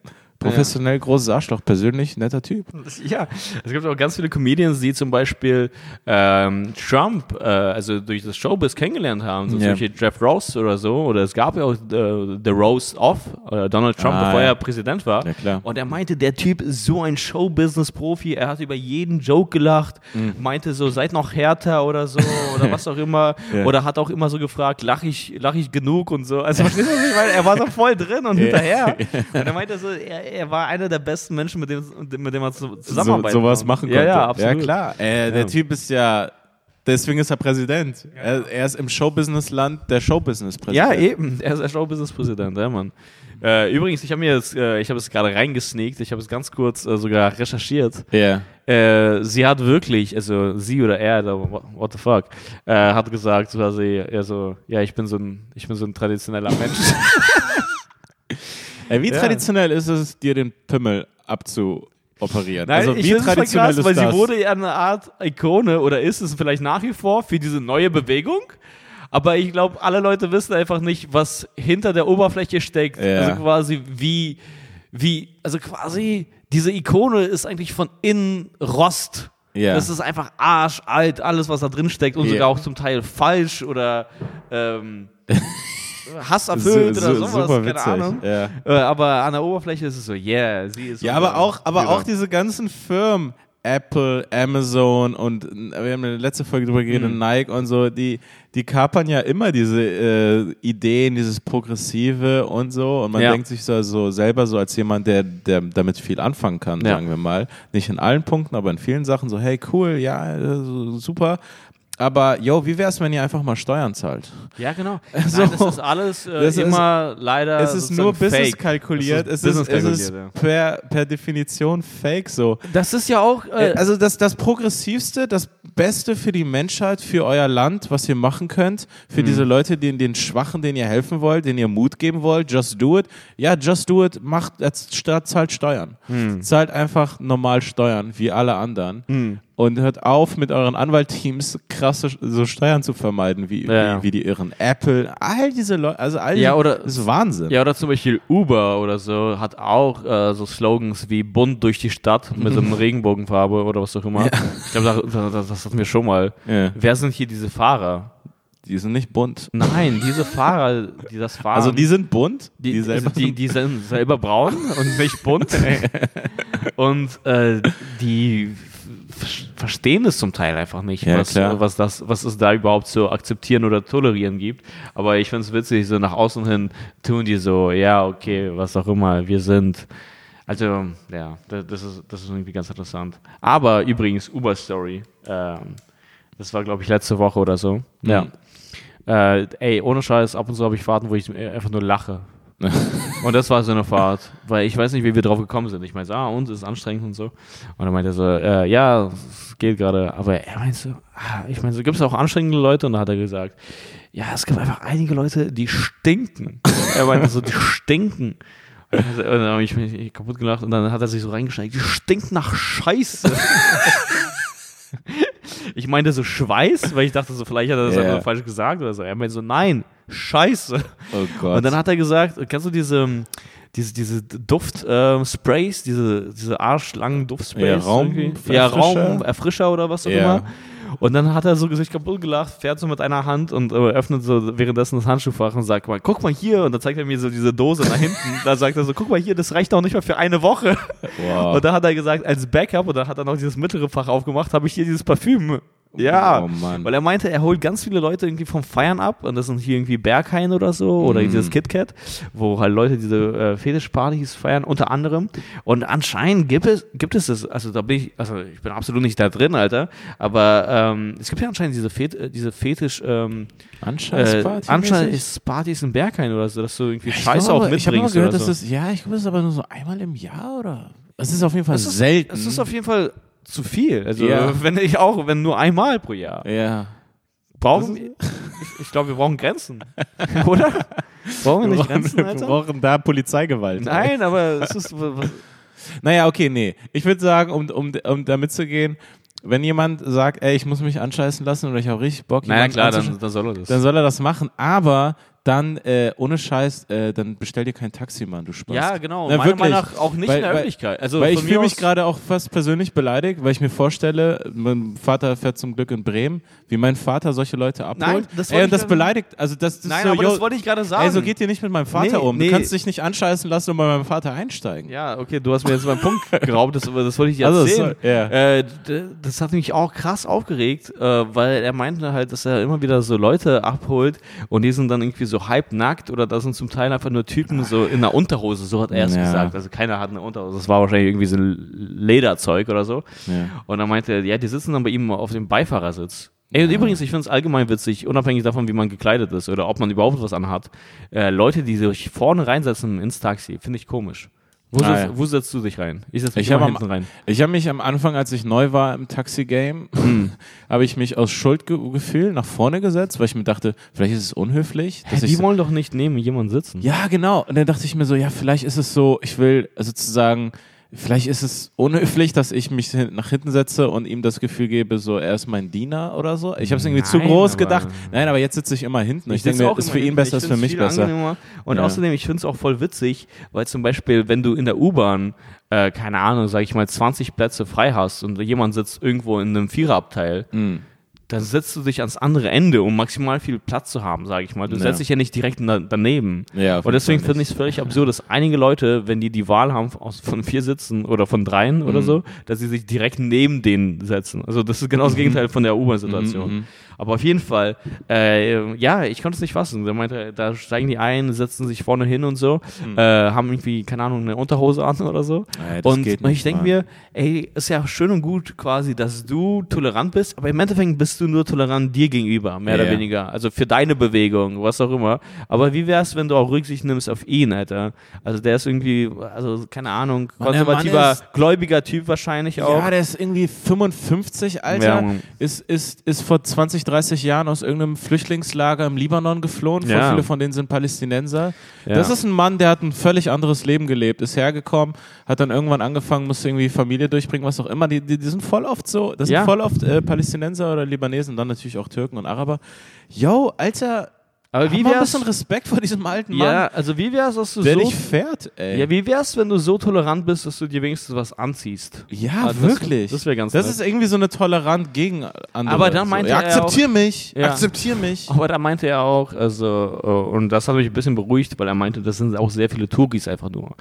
Professionell großes Arschloch, persönlich netter Typ.
Ja, es gibt auch ganz viele Comedians, die zum Beispiel ähm, Trump, äh, also durch das Showbiz kennengelernt haben, so solche Jeff Rose oder so, oder es gab ja auch äh, The Rose of äh, Donald Trump,
Ah,
bevor
ja.
er Präsident war.
Ja, klar.
Und er meinte, der Typ ist so ein Showbusiness-Profi, er hat über jeden Joke gelacht,
Mhm.
meinte so, seid noch härter oder so, oder was auch immer,
Ja.
oder hat auch immer so gefragt, lach ich, lach ich genug und so. Also, verstehst du, was ich meine? Er war so voll drin und hinterher. Und er meinte so, er, er war einer der besten Menschen, mit dem, mit dem er zu-
So, sowas
konnte.
machen
ja,
konnte.
Ja, absolut.
Ja, klar. Äh,
Ja.
Der Typ ist ja, deswegen ist er Präsident. Er, er ist im Showbusiness-Land der Showbusiness-Präsident.
Ja, eben. Er ist der Showbusiness-Präsident, ja, Mann. Äh, übrigens, ich habe mir jetzt, äh, ich habe es gerade reingesneakt, ich habe es ganz kurz äh, sogar recherchiert.
Ja.
Äh, sie hat wirklich, also sie oder er, da, what the fuck, äh, hat gesagt, quasi, ja, so, ja, ich bin so ein, ich bin so ein traditioneller Mensch.
Ey, wie
Ja.
traditionell ist es, dir den Pimmel abzuoperieren?
Nein,
also
ich
wie
voll
traditionell
krass,
ist
weil
das?
sie wurde ja eine Art Ikone oder ist es vielleicht nach wie vor für diese neue Bewegung. Aber ich glaube, alle Leute wissen einfach nicht, was hinter der Oberfläche steckt.
Ja.
Also quasi wie, wie, also quasi diese Ikone ist eigentlich von innen Rost.
Ja.
Das ist einfach arschalt, alles, was da drin steckt und
Ja.
sogar auch zum Teil falsch oder ähm, hasserfüllt oder sowas,
super
keine
witzig.
Ahnung.
Ja.
Äh, aber an der Oberfläche ist es so, yeah, sie ist
Ja, aber auch, aber auch diese ganzen Firmen. Apple, Amazon und wir haben in der letzten Folge drüber geredet,
Mhm.
Nike und so, die, die kapern ja immer diese äh, Ideen, dieses Progressive und so. Und man
Ja.
denkt sich so, so selber so als jemand, der, der damit viel anfangen kann,
Ja.
sagen wir mal. Nicht in allen Punkten, aber in vielen Sachen so, hey, cool, ja, äh, so, super. Aber, yo, wie wär's, wenn ihr einfach mal Steuern zahlt?
Ja, genau.
So.
Nein, das ist alles äh,
Das ist-
immer leider.
es ist nur Business kalkuliert, es
ist
ist,
Business
es ist
kalkuliert,
per, per Definition fake so.
Das ist ja auch.
Äh,
Äh,
Also das, das Progressivste, das Beste für die Menschheit, für euer Land, was ihr machen könnt, für
Mhm.
diese Leute, den, den Schwachen, denen ihr helfen wollt, denen ihr Mut geben wollt, just do it. Ja, just do it, macht, statt zahlt Steuern.
Mhm.
Zahlt einfach normal Steuern, wie alle anderen. Und hört auf, mit euren Anwaltteams krasse so Steuern zu vermeiden, wie,
Ja, ja.
wie, wie die Irren. Apple, all diese Leute, also all
Ja,
die,
oder-
das ist Wahnsinn.
ja, oder zum Beispiel Uber oder so hat auch äh, so Slogans wie bunt durch die Stadt mit so einem Regenbogenfarbe oder was auch immer. Ich glaube, das, das, das hatten wir schon mal.
Ja.
Wer sind hier diese Fahrer?
Die sind nicht bunt.
Nein, diese Fahrer, die das fahren.
Also die sind bunt,
Die,
die selber
die, die sind selber braun und nicht bunt. und äh, die verstehen es zum Teil einfach nicht,
Ja,
was, was, das, was es da überhaupt zu akzeptieren oder tolerieren gibt. Aber ich finde es witzig, so nach außen hin tun die so, ja, okay, was auch immer, wir sind. Also, ja, das, ist, das ist irgendwie ganz interessant. Aber übrigens, Uber-Story, ähm, das war, glaube ich, letzte Woche oder so.
Ja.
Äh, ey, ohne Scheiß, ab und zu habe ich Fahrten, wo ich einfach nur lache. Und das war so eine Fahrt, weil ich weiß nicht, wie wir drauf gekommen sind. Ich meine, so, ah, und es ist anstrengend und so. Und dann meinte er so, äh, ja, es geht gerade. Aber er meinte so, ah, ich meine, so gibt es auch anstrengende Leute? Und dann hat er gesagt, ja, es gibt einfach einige Leute, die stinken. er meinte so, die stinken. Und dann habe ich mich kaputt gelacht und dann hat er sich so reingeschneit, die stinken nach Scheiße. Ich meinte so Schweiß, weil ich dachte so, vielleicht hat er das einfach falsch gesagt oder so. Er meinte so, nein, Scheiße.
Oh Gott.
Und dann hat er gesagt, kennst du diese, diese, diese Duftsprays, diese, diese arschlangen Duftsprays?
Ja, Raum-?
Ja,
Erfrischer.
Raumerfrischer oder was auch
Ja.
immer. Und dann hat er so sich kaputt gelacht, fährt so mit einer Hand und äh, öffnet so währenddessen das Handschuhfach und sagt mal, guck mal hier. Und dann zeigt er mir so diese Dose nach hinten. da sagt er so, guck mal hier, das reicht auch nicht mal für eine Woche.
wow.
Und dann hat er gesagt, als Backup, und dann hat er noch dieses mittlere Fach aufgemacht, habe ich hier dieses Parfüm. Ja,
Oh
weil er meinte, er holt ganz viele Leute irgendwie vom Feiern ab und das sind hier irgendwie Berghain oder so oder
Mhm.
dieses KitKat, wo halt Leute diese äh, Fetischpartys feiern, unter anderem. Und anscheinend gibt es, gibt es das, also da bin ich, also ich bin absolut nicht da drin, Alter, aber ähm, es gibt ja anscheinend diese, Fet äh, diese Fetisch, ähm, äh,
Anscheißparty.
anscheinend ist Partys in Berghain oder so, dass du irgendwie
ich
Scheiße
glaube,
auch
Ich habe
mitbringst
mal gehört,
so.
dass das, ja, ich glaube, das ist aber nur so einmal im Jahr oder? Es ist auf jeden Fall
ist-
selten.
Es ist auf jeden Fall zu viel. Also
Ja.
wenn ich auch, wenn nur einmal pro Jahr.
ja.
Brauchen wir, ich glaube, wir brauchen Grenzen. Oder? Brauchen wir nicht Grenzen,
wir
Alter?
brauchen da Polizeigewalt.
Nein, aber es ist. was-
Naja, okay, nee. Ich würde sagen, um, um, um da mitzugehen, wenn jemand sagt, ey, ich muss mich anscheißen lassen oder ich habe richtig Bock,
Naja, klar, dann, dann soll er das.
dann soll er das machen. Aber dann, äh, ohne Scheiß, äh, dann bestell dir kein Taxi, Mann, du Spaß.
ja, genau.
Na,
Meiner
wirklich.
Meinung nach auch nicht
Weil-
in der
weil-
Öffentlichkeit. Also
Weil ich fühle mich gerade auch fast persönlich beleidigt, weil ich mir vorstelle, mein Vater fährt zum Glück in Bremen, wie mein Vater solche Leute abholt.
Nein, das
ey, und das beleidigt, also das, das
Nein,
so,
aber
yo,
das wollte ich gerade sagen.
ey, so geht ihr nicht mit meinem Vater
Nee,
um.
nee.
Du kannst dich nicht anscheißen lassen und bei meinem Vater einsteigen.
Ja, okay, du hast mir jetzt meinen Punkt geraubt, das, das wollte ich dir
Also,
erzählen.
so- ja.
äh, das hat mich auch krass aufgeregt, äh, weil er meinte halt, dass er immer wieder so Leute abholt und die sind dann irgendwie so halbnackt oder da sind zum Teil einfach nur Typen so in einer Unterhose, so hat er es
Ja.
gesagt. Also keiner hat eine Unterhose, das war wahrscheinlich irgendwie so ein Lederzeug oder so.
Ja.
Und dann meinte er, ja, die sitzen dann bei ihm auf dem Beifahrersitz. Ey, und übrigens, ich finde es allgemein witzig, unabhängig davon, wie man gekleidet ist oder ob man überhaupt was anhat. Äh, Leute, die sich vorne reinsetzen ins Taxi, finde ich komisch. Wo,
Ah,
setzt,
ja.
wo setzt du dich rein? Ich setze mich
Ich habe am,
rein.
ich hab mich am Anfang, als ich neu war im Taxi-Game,
Hm.
habe ich mich aus Schuldgefühl nach vorne gesetzt, weil ich mir dachte, vielleicht ist es unhöflich,
Hä, die wollen doch nicht neben jemanden sitzen.
Ja, genau. Und dann dachte ich mir so, ja, vielleicht ist es so, ich will sozusagen, vielleicht ist es unhöflich, dass ich mich hin- nach hinten setze und ihm das Gefühl gebe, so, er ist mein Diener oder so. Ich habe es irgendwie zu
Nein,
groß
aber-
gedacht. Nein, aber jetzt sitze ich immer hinten. Ich, denke
sitze
mir,
auch
ist
immer
für ihn
hinten.
besser,
Ich
ist für
find's
mich
viel
besser.
angenehmer. Und
Ja.
außerdem, ich finde es auch voll witzig, weil zum Beispiel, wenn du in der U-Bahn, äh, keine Ahnung, sag ich mal, 20 Plätze frei hast und jemand sitzt irgendwo in einem Viererabteil,
Mhm.
Dann setzt du dich ans andere Ende, um maximal viel Platz zu haben, sage ich mal. Du
Ja.
setzt dich ja nicht direkt da, daneben.
Ja,
Und deswegen finde ich es völlig absurd, dass einige Leute, wenn die die Wahl haben aus, von vier Sitzen oder von dreien oder
Mhm.
so, dass sie sich direkt neben denen setzen. Also das ist genau das Gegenteil von der U-Bahn-Situation.
Mhm, mhm.
Aber auf jeden Fall, äh, ja, ich konnte es nicht fassen. Der meinte, da steigen die ein, setzen sich vorne hin und so,
Mhm.
äh, haben irgendwie, keine Ahnung, eine Unterhose an oder so.
Ey, das
und ich denke mir, ey, ist ja schön und gut quasi, dass du tolerant bist, aber im Endeffekt bist du nur tolerant dir gegenüber, mehr
Ja.
oder weniger. Also für deine Bewegung, was auch immer. Aber wie wär's, wenn du auch Rücksicht nimmst auf ihn, Alter? Also der ist irgendwie, also keine Ahnung,
Mann,
konservativer,
ist-
gläubiger Typ wahrscheinlich auch.
Ja, der ist irgendwie 55, Alter.
Ja,
ist, ist, ist vor 20, 30 Jahren aus irgendeinem Flüchtlingslager im Libanon geflohen. Voll
Ja.
viele von denen sind Palästinenser.
Ja.
Das ist ein Mann, der hat ein völlig anderes Leben gelebt, ist hergekommen, hat dann irgendwann angefangen, musste irgendwie Familie durchbringen, was auch immer. Die, die, die sind voll oft so, das
Ja.
sind voll oft äh, Palästinenser oder Libanesen dann natürlich auch Türken und Araber. Yo, Alter,
aber wie
mal ein
wär's?
bisschen Respekt vor diesem alten Mann,
Ja, also wie wär's, dass du
der
so
dich fährt, ey.
Ja, wie wär's, wenn du so tolerant bist, dass du dir wenigstens was anziehst?
Ja,
das-
wirklich.
das wär ganz
Das
nett.
ist irgendwie so eine Tolerant gegen andere.
Aber dann
so.
meinte
ja,
er
akzeptier mich,
Ja.
akzeptier mich.
Aber da meinte er auch, also, äh, und das hat mich ein bisschen beruhigt, weil er meinte, das sind auch sehr viele Touris einfach nur. Und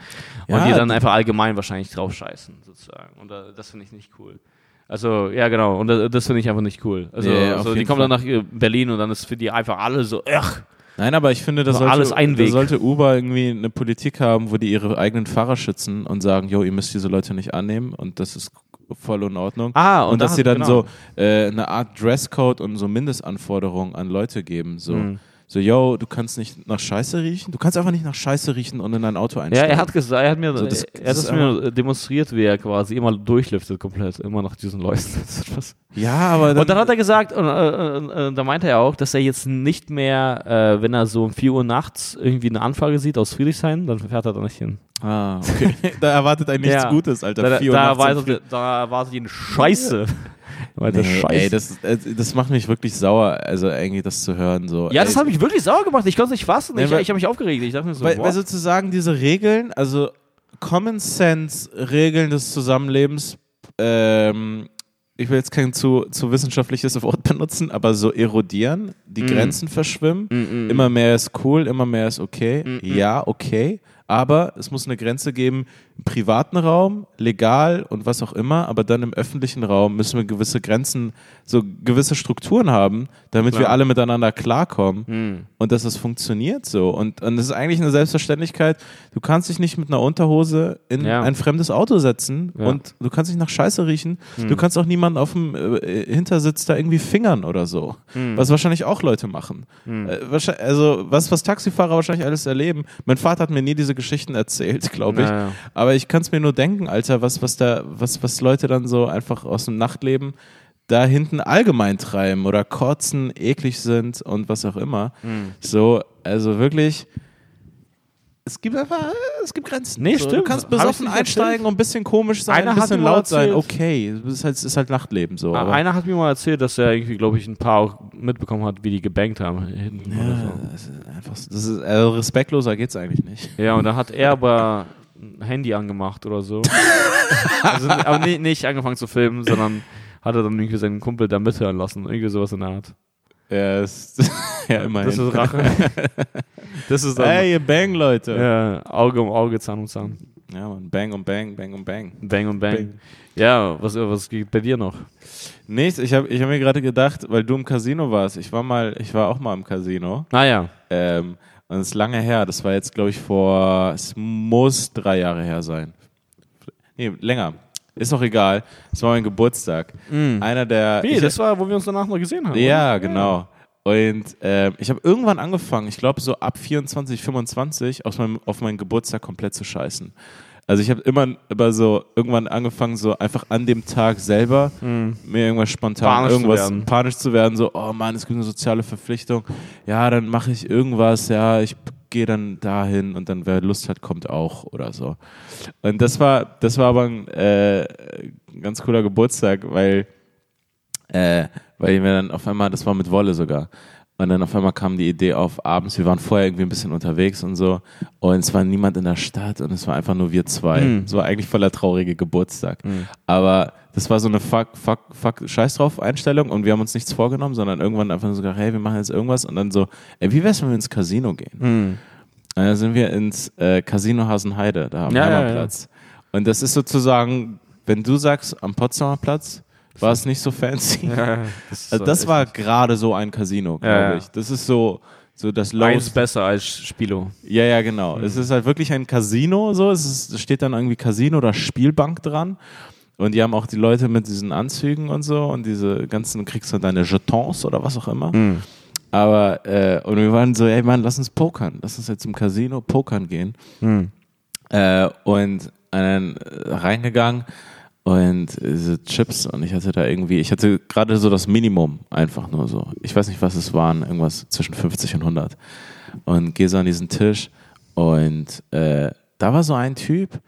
Ja.
die dann einfach allgemein wahrscheinlich drauf scheißen, sozusagen. Und äh, das finde ich nicht cool. Also, ja, genau. Und das, das finde ich einfach nicht cool. Also,
auf
also die kommen dann
Fall.
nach äh, Berlin und dann ist für die einfach alle so, ach,
Nein, aber ich finde, da
So
sollte,
alles ein
da sollte Uber irgendwie eine Politik haben, wo die ihre eigenen Fahrer schützen und sagen, jo, ihr müsst diese Leute nicht annehmen und das ist voll in Ordnung.
Ah,
und,
und da
dass
hat-
sie dann
genau.
so äh, eine Art Dresscode und so Mindestanforderungen an Leute geben. So,
Mhm.
So yo, du kannst nicht nach Scheiße riechen. Du kannst einfach nicht nach Scheiße riechen und in dein Auto
Ja,
einsteigen.
er hat gesagt, er hat mir,
So, das-
er hat es mir demonstriert, wie er quasi immer durchlüftet komplett, immer nach diesen Leuten.
Ja, aber dann,
Und dann hat er gesagt, und, äh, äh, äh, da meinte er auch, dass er jetzt nicht mehr, äh, wenn er so um 4 Uhr nachts irgendwie eine Anfrage sieht aus Friedrichshain, dann fährt er da nicht hin.
ah, okay. da erwartet einen nichts
Ja.
Gutes, Alter.
Da,
Vier Uhr
da,
im
erwartet, da erwartet ihn Scheiße. Weil das
Nee,
Scheiße.
ey, das, äh, das macht mich wirklich sauer, also irgendwie das zu hören. So.
ja, das hat mich wirklich sauer gemacht. Ich konnte es nicht fassen.
Nee,
Ich, ich habe mich aufgeregt. Ich dachte mir so,
weil,
boah.
weil sozusagen diese Regeln, also Common Sense Regeln des Zusammenlebens, ähm, ich will jetzt kein zu, zu wissenschaftliches Wort benutzen, aber so erodieren, die
Mm.
Grenzen verschwimmen,
Mm, mm,
immer mehr ist cool, immer mehr ist okay,
Mm, mm.
ja, okay, aber es muss eine Grenze geben im privaten Raum, legal und was auch immer, aber dann im öffentlichen Raum müssen wir gewisse Grenzen, so gewisse Strukturen haben, damit wir
Klar.
alle miteinander klarkommen
mm.
und dass es funktioniert so. Und, und das ist eigentlich eine Selbstverständlichkeit. Du kannst dich nicht mit einer Unterhose in
Ja.
ein fremdes Auto setzen
Ja.
und du kannst nicht nach Scheiße riechen.
Hm.
Du kannst auch niemanden auf dem äh, Hintersitz da irgendwie fingern oder so.
Hm.
Was wahrscheinlich auch Leute machen.
Hm.
Äh, also, was, was Taxifahrer wahrscheinlich alles erleben. Mein Vater hat mir nie diese Geschichten erzählt, glaube ich.
Naja.
Aber ich kann es mir nur denken, Alter, was, was da, was, was Leute dann so einfach aus dem Nachtleben da hinten allgemein treiben oder kotzen, eklig sind und was auch immer.
Hm.
So, also wirklich, es gibt einfach, es gibt Grenzen.
Nee,
so, Du
stimmt.
kannst
Hab ich
besoffen einsteigen
erzählt?
und ein bisschen komisch sein,
Einer
ein bisschen laut sein, okay. Es ist halt, ist halt Nachtleben so. Aber
Einer hat mir mal erzählt, dass er irgendwie, glaube ich, ein paar auch mitbekommen hat, wie die gebankt haben.
ja,
so.
das ist einfach, das ist, also respektloser geht's eigentlich nicht.
Ja, und dann hat er aber ein Handy angemacht oder so. also, aber nicht, nicht angefangen zu filmen, sondern hat er dann irgendwie seinen Kumpel da mithören lassen. Irgendwie sowas in der Art.
Ja, ist, ja immerhin.
Das ist Rache. das ist dann
Hey, ihr Bang, Leute.
ja, Auge um Auge, Zahn um Zahn.
Ja, man, Bang und Bang, Bang und Bang.
Bang und Bang.
Bang.
Ja, was, was geht bei dir noch?
Nichts, ich habe ich hab mir gerade gedacht, weil du im Casino warst, ich war mal, ich war auch mal im Casino.
Ah ja.
Ähm, und es ist lange her, das war jetzt, glaube ich, vor, es muss drei Jahre her sein. Nee, länger. Ist auch egal. Es war mein Geburtstag. Einer der.
Wie, das war, wo wir uns danach noch gesehen haben.
ja, genau. Und ähm, ich habe irgendwann angefangen, ich glaube so ab 24, 25, aus meinem, auf meinen Geburtstag komplett zu scheißen. Also ich habe immer, immer so irgendwann angefangen, so einfach an dem Tag selber mir irgendwas spontan,
Panisch zu
irgendwas
werden.
panisch zu werden, so, oh Mann, es gibt eine soziale Verpflichtung. Ja, dann mache ich irgendwas, ja, ich gehe dann dahin und dann wer Lust hat, kommt auch oder so. Und das war, das war aber ein äh, ganz cooler Geburtstag, weil äh, weil wir dann auf einmal, das war mit Wolle sogar. Und dann auf einmal kam die Idee auf abends, wir waren vorher irgendwie ein bisschen unterwegs und so. Und es war niemand in der Stadt und es war einfach nur wir zwei.
Mhm.
Es war eigentlich voller traurige Geburtstag.
Mhm.
Aber das war so eine Fuck, fuck, fuck, Scheiß drauf Einstellung und wir haben uns nichts vorgenommen, sondern irgendwann einfach so gesagt, hey, wir machen jetzt irgendwas und dann so, ey, wie wär's, wenn wir ins Casino gehen?
Mhm.
Und dann sind wir ins äh, Casino Hasenheide, da am
Ja, ja,
Heimatplatz. Und das ist sozusagen, wenn du sagst, am Potsdamer Platz, war es nicht so fancy.
Ja, das,
Also das war gerade so ein Casino, glaube ich. Das ist so, so das
eins
Lowest.
besser als Spilo.
Ja, ja, genau. Es ist halt wirklich ein Casino, so. Es, ist, es steht dann irgendwie Casino oder Spielbank dran. Und die haben auch die Leute mit diesen Anzügen und so und diese ganzen, kriegst du deine Jetons oder was auch immer.
Mhm.
Aber, äh, und wir waren so, ey Mann, lass uns pokern. Lass uns jetzt im Casino pokern gehen.
Mhm.
Äh, und dann reingegangen und diese Chips und ich hatte da irgendwie, ich hatte gerade so das Minimum einfach nur so. Ich weiß nicht, was es waren, irgendwas zwischen 50 und 100. Und gehe so an diesen Tisch und äh, da war so ein Typ,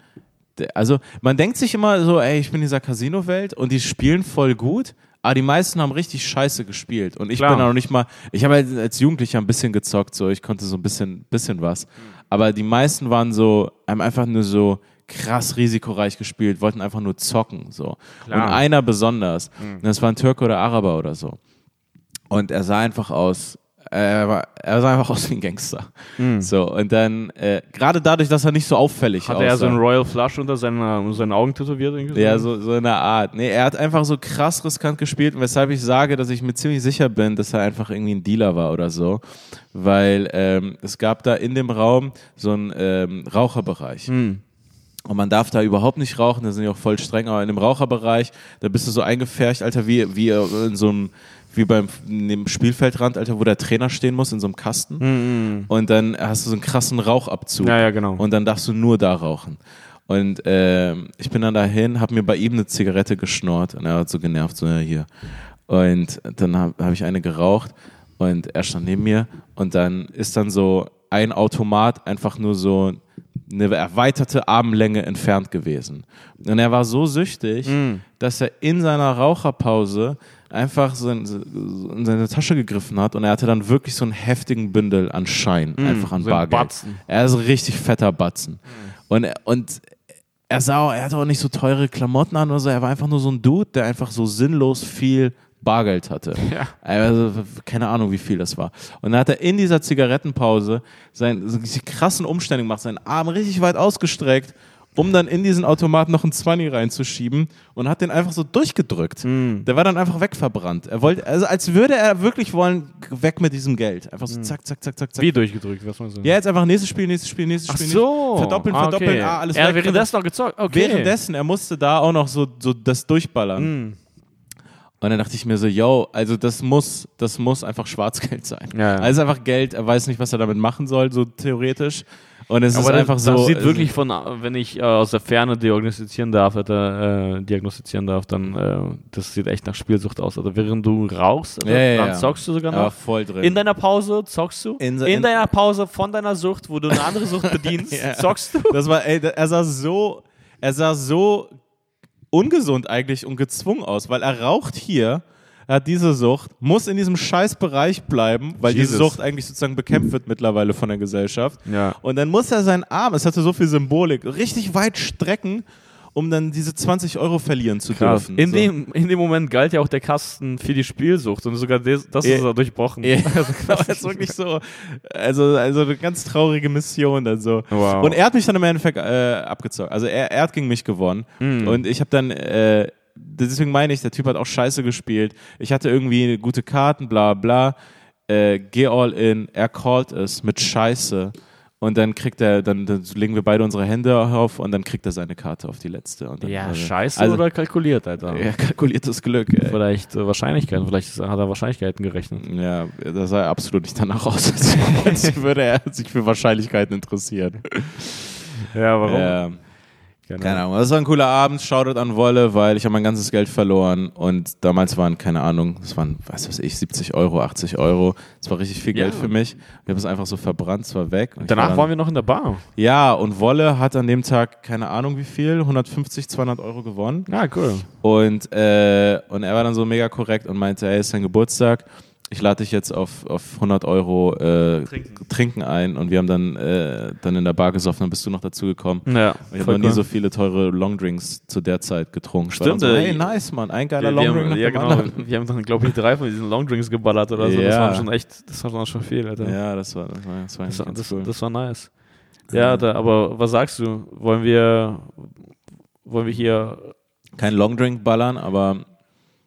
der, also man denkt sich immer so, ey, ich bin in dieser Casino-Welt und die spielen voll gut, aber die meisten haben richtig scheiße gespielt. Und ich
Klar.
bin da noch nicht mal, ich habe halt als Jugendlicher ein bisschen gezockt, so ich konnte so ein bisschen, bisschen was. Aber die meisten waren so, haben einfach nur so krass risikoreich gespielt, wollten einfach nur zocken. So.
Klar.
Und einer besonders, und das war ein Türke oder Araber oder so. Und er sah einfach aus, er, war, er sah einfach aus wie ein Gangster. So, und dann, äh, gerade dadurch, dass er nicht so auffällig
Hat
aussah.
er so einen Royal Flush unter seinen, seinen Augen tätowiert? irgendwie
Ja, so, so in der Art. Nee, er hat einfach so krass riskant gespielt, weshalb ich sage, dass ich mir ziemlich sicher bin, dass er einfach irgendwie ein Dealer war oder so. Weil ähm, es gab da in dem Raum so einen ähm, Raucherbereich.
Hm.
Und man darf da überhaupt nicht rauchen, da sind die auch voll streng, aber in dem Raucherbereich, da bist du so eingefärcht, Alter, wie, wie in so einem, wie beim dem Spielfeldrand, Alter, wo der Trainer stehen muss, in so einem Kasten. Und dann hast du so einen krassen Rauchabzug.
Ja, ja, genau.
Und dann darfst du nur da rauchen. Und ähm, ich bin dann dahin, habe mir bei ihm eine Zigarette geschnort und er hat so genervt, so ja hier. Und dann habe hab ich eine geraucht und er stand neben mir und dann ist dann so ein Automat einfach nur so eine erweiterte Armlänge entfernt gewesen. Und er war so süchtig, dass er in seiner Raucherpause einfach so in, so in seine Tasche gegriffen hat und er hatte dann wirklich so einen heftigen Bündel an Schein, einfach an
so ein
Bargeld.
Batzen.
Er ist ein richtig fetter Batzen. Und, er- und er sah, er hatte auch nicht so teure Klamotten an oder so, er war einfach nur so ein Dude, der einfach so sinnlos viel Bargeld hatte.
Ja.
Also, keine Ahnung, wie viel das war. Und dann hat er in dieser Zigarettenpause sein, so diese krassen Umstände gemacht, seinen Arm richtig weit ausgestreckt, um dann in diesen Automaten noch einen 20 reinzuschieben und hat den einfach so durchgedrückt. Der war dann einfach wegverbrannt. Er wollte, also als würde er wirklich wollen, weg mit diesem Geld. Einfach so zack, zack, zack, zack, zack.
Wie durchgedrückt, was man so.
Ja, jetzt einfach nächstes Spiel, nächstes Spiel, nächstes
Ach
Spiel.
so.
Verdoppeln,
Ah,
verdoppeln,
okay.
ah, alles
Er
weg.
hat währenddessen noch gezockt. Okay.
Währenddessen, er musste da auch noch so, so das durchballern.
Hm.
Und dann dachte ich mir so, yo, also das muss, das muss einfach Schwarzgeld sein.
Ja, ja.
Also einfach Geld, er weiß nicht, was er damit machen soll, so theoretisch. Und es ist
Aber
einfach
das,
so.
das sieht
es-
wirklich von, wenn ich äh, aus der Ferne diagnostizieren darf, äh, diagnostizieren darf, dann äh, das sieht echt nach Spielsucht aus. Also während du rauchst,
Ja, ja,
dann
ja.
zockst du sogar noch.
voll drin.
In deiner Pause zockst du.
In
In,
in-
deiner Pause von deiner Sucht, wo du eine andere Sucht bedienst,
Ja.
zockst du.
das war, ey, er sah so, er sah so ungesund eigentlich und gezwungen aus, weil er raucht hier, er hat diese Sucht, muss in diesem scheiß Bereich bleiben, weil diese
Jesus.
Sucht eigentlich sozusagen bekämpft wird mittlerweile von der Gesellschaft.
Ja.
Und dann muss er seinen Arm, es hatte so viel Symbolik, richtig weit strecken, um dann diese 20 Euro verlieren zu
Krass.
dürfen.
In,
so.
dem, in dem Moment galt ja auch der Kasten für die Spielsucht und sogar des, das
Ja.
ist er durchbrochen.
Ja, das ist wirklich so, also, also eine ganz traurige Mission dann so.
Wow.
Und er hat mich dann im Endeffekt äh, abgezockt. Also er, er hat gegen mich gewonnen.
Mhm.
Und ich habe dann, äh, deswegen meine ich, der Typ hat auch scheiße gespielt. Ich hatte irgendwie gute Karten, bla bla. Äh, geh all in, er callt es mit Scheiße. Und dann kriegt er, dann, dann legen wir beide unsere Hände auf und dann kriegt er seine Karte auf die letzte. Dann,
Ja,
also,
scheiße
also,
oder kalkuliert, Alter.
Ja, kalkuliertes Glück. Ey.
Vielleicht äh, Wahrscheinlichkeiten, vielleicht hat er Wahrscheinlichkeiten gerechnet.
Ja, das sah absolut nicht danach aus, als, als würde er sich für Wahrscheinlichkeiten interessieren.
Ja, warum?
Ja, keine Ahnung. Das war ein cooler Abend. Shoutout an Wolle, weil ich habe mein ganzes Geld verloren und damals waren, keine Ahnung, das waren, was weiß ich, 70 Euro, 80 Euro. Das war richtig viel
Ja.
Geld für mich. Ich habe es einfach so verbrannt, es war weg. Und
Danach
war dann,
waren wir noch in der Bar.
Ja, und Wolle hat an dem Tag, keine Ahnung wie viel, 150, 200 Euro gewonnen.
Ja, cool.
Und, äh, und er war dann so mega korrekt und meinte, ey, ist sein Geburtstag. Ich lade dich jetzt auf, auf 100 Euro äh,
Trinken.
Trinken ein und wir haben dann, äh, dann in der Bar gesoffen, dann bist du noch dazu gekommen.
Ja,
Ich habe noch nie
cool.
so viele teure Longdrinks zu der Zeit getrunken.
Stimmt,
so,
äh,
hey, nice, Mann, ein geiler
wir, wir
Longdrink
haben,
nach
ja, genau. Wir haben dann, glaube ich, drei von diesen Longdrinks geballert oder so. Das
Ja.
war schon echt, das war dann schon viel, Alter.
Ja, das war, das war, das war,
Das, war- das,
cool.
das war nice. Ja, da, aber was sagst du? Wollen wir, wollen wir hier
Kein Longdrink ballern, aber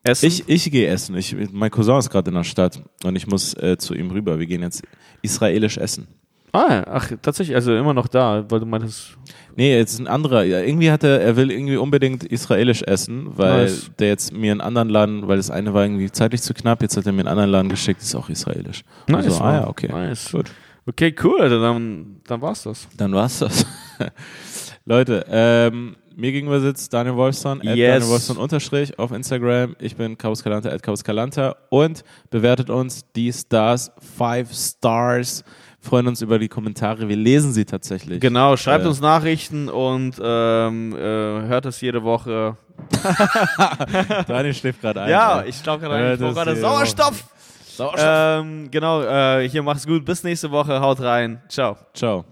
essen?
ich, ich gehe essen. Ich, mein Cousin ist gerade in der Stadt und ich muss äh, zu ihm rüber. Wir gehen jetzt israelisch essen.
ah, ach, tatsächlich, also immer noch da, weil du meintest,
Nee, jetzt ist ein anderer. Ja, irgendwie hat er, er will irgendwie unbedingt israelisch essen, weil
Nice.
der jetzt mir einen anderen Laden, weil das eine war irgendwie zeitlich zu knapp, jetzt hat er mir einen anderen Laden geschickt, ist auch israelisch.
nice,
Also, ah ja, okay.
Nice.
Gut.
Okay, cool, Alter, dann, dann war's das.
Dann war's das. Leute, ähm, mir gegenüber sitzt Daniel Wolfson,
Yes.
Daniel Wolfson unterstrich auf Instagram. Ich bin Chaos Kalanta, at Chaos Kalanta und bewertet uns die Stars, five Stars. Freuen uns über die Kommentare. Wir lesen sie tatsächlich.
Genau, schreibt
Äh,
uns Nachrichten und ähm, äh, hört das jede Woche.
Daniel schläft gerade ein.
Ja,
ey.
ich glaube
Ja,
gerade, ich brauche
das
gerade Sauerstoff.
Sauerstoff.
Ähm, genau, äh, hier macht's gut. Bis nächste Woche. Haut rein. Ciao.
Ciao.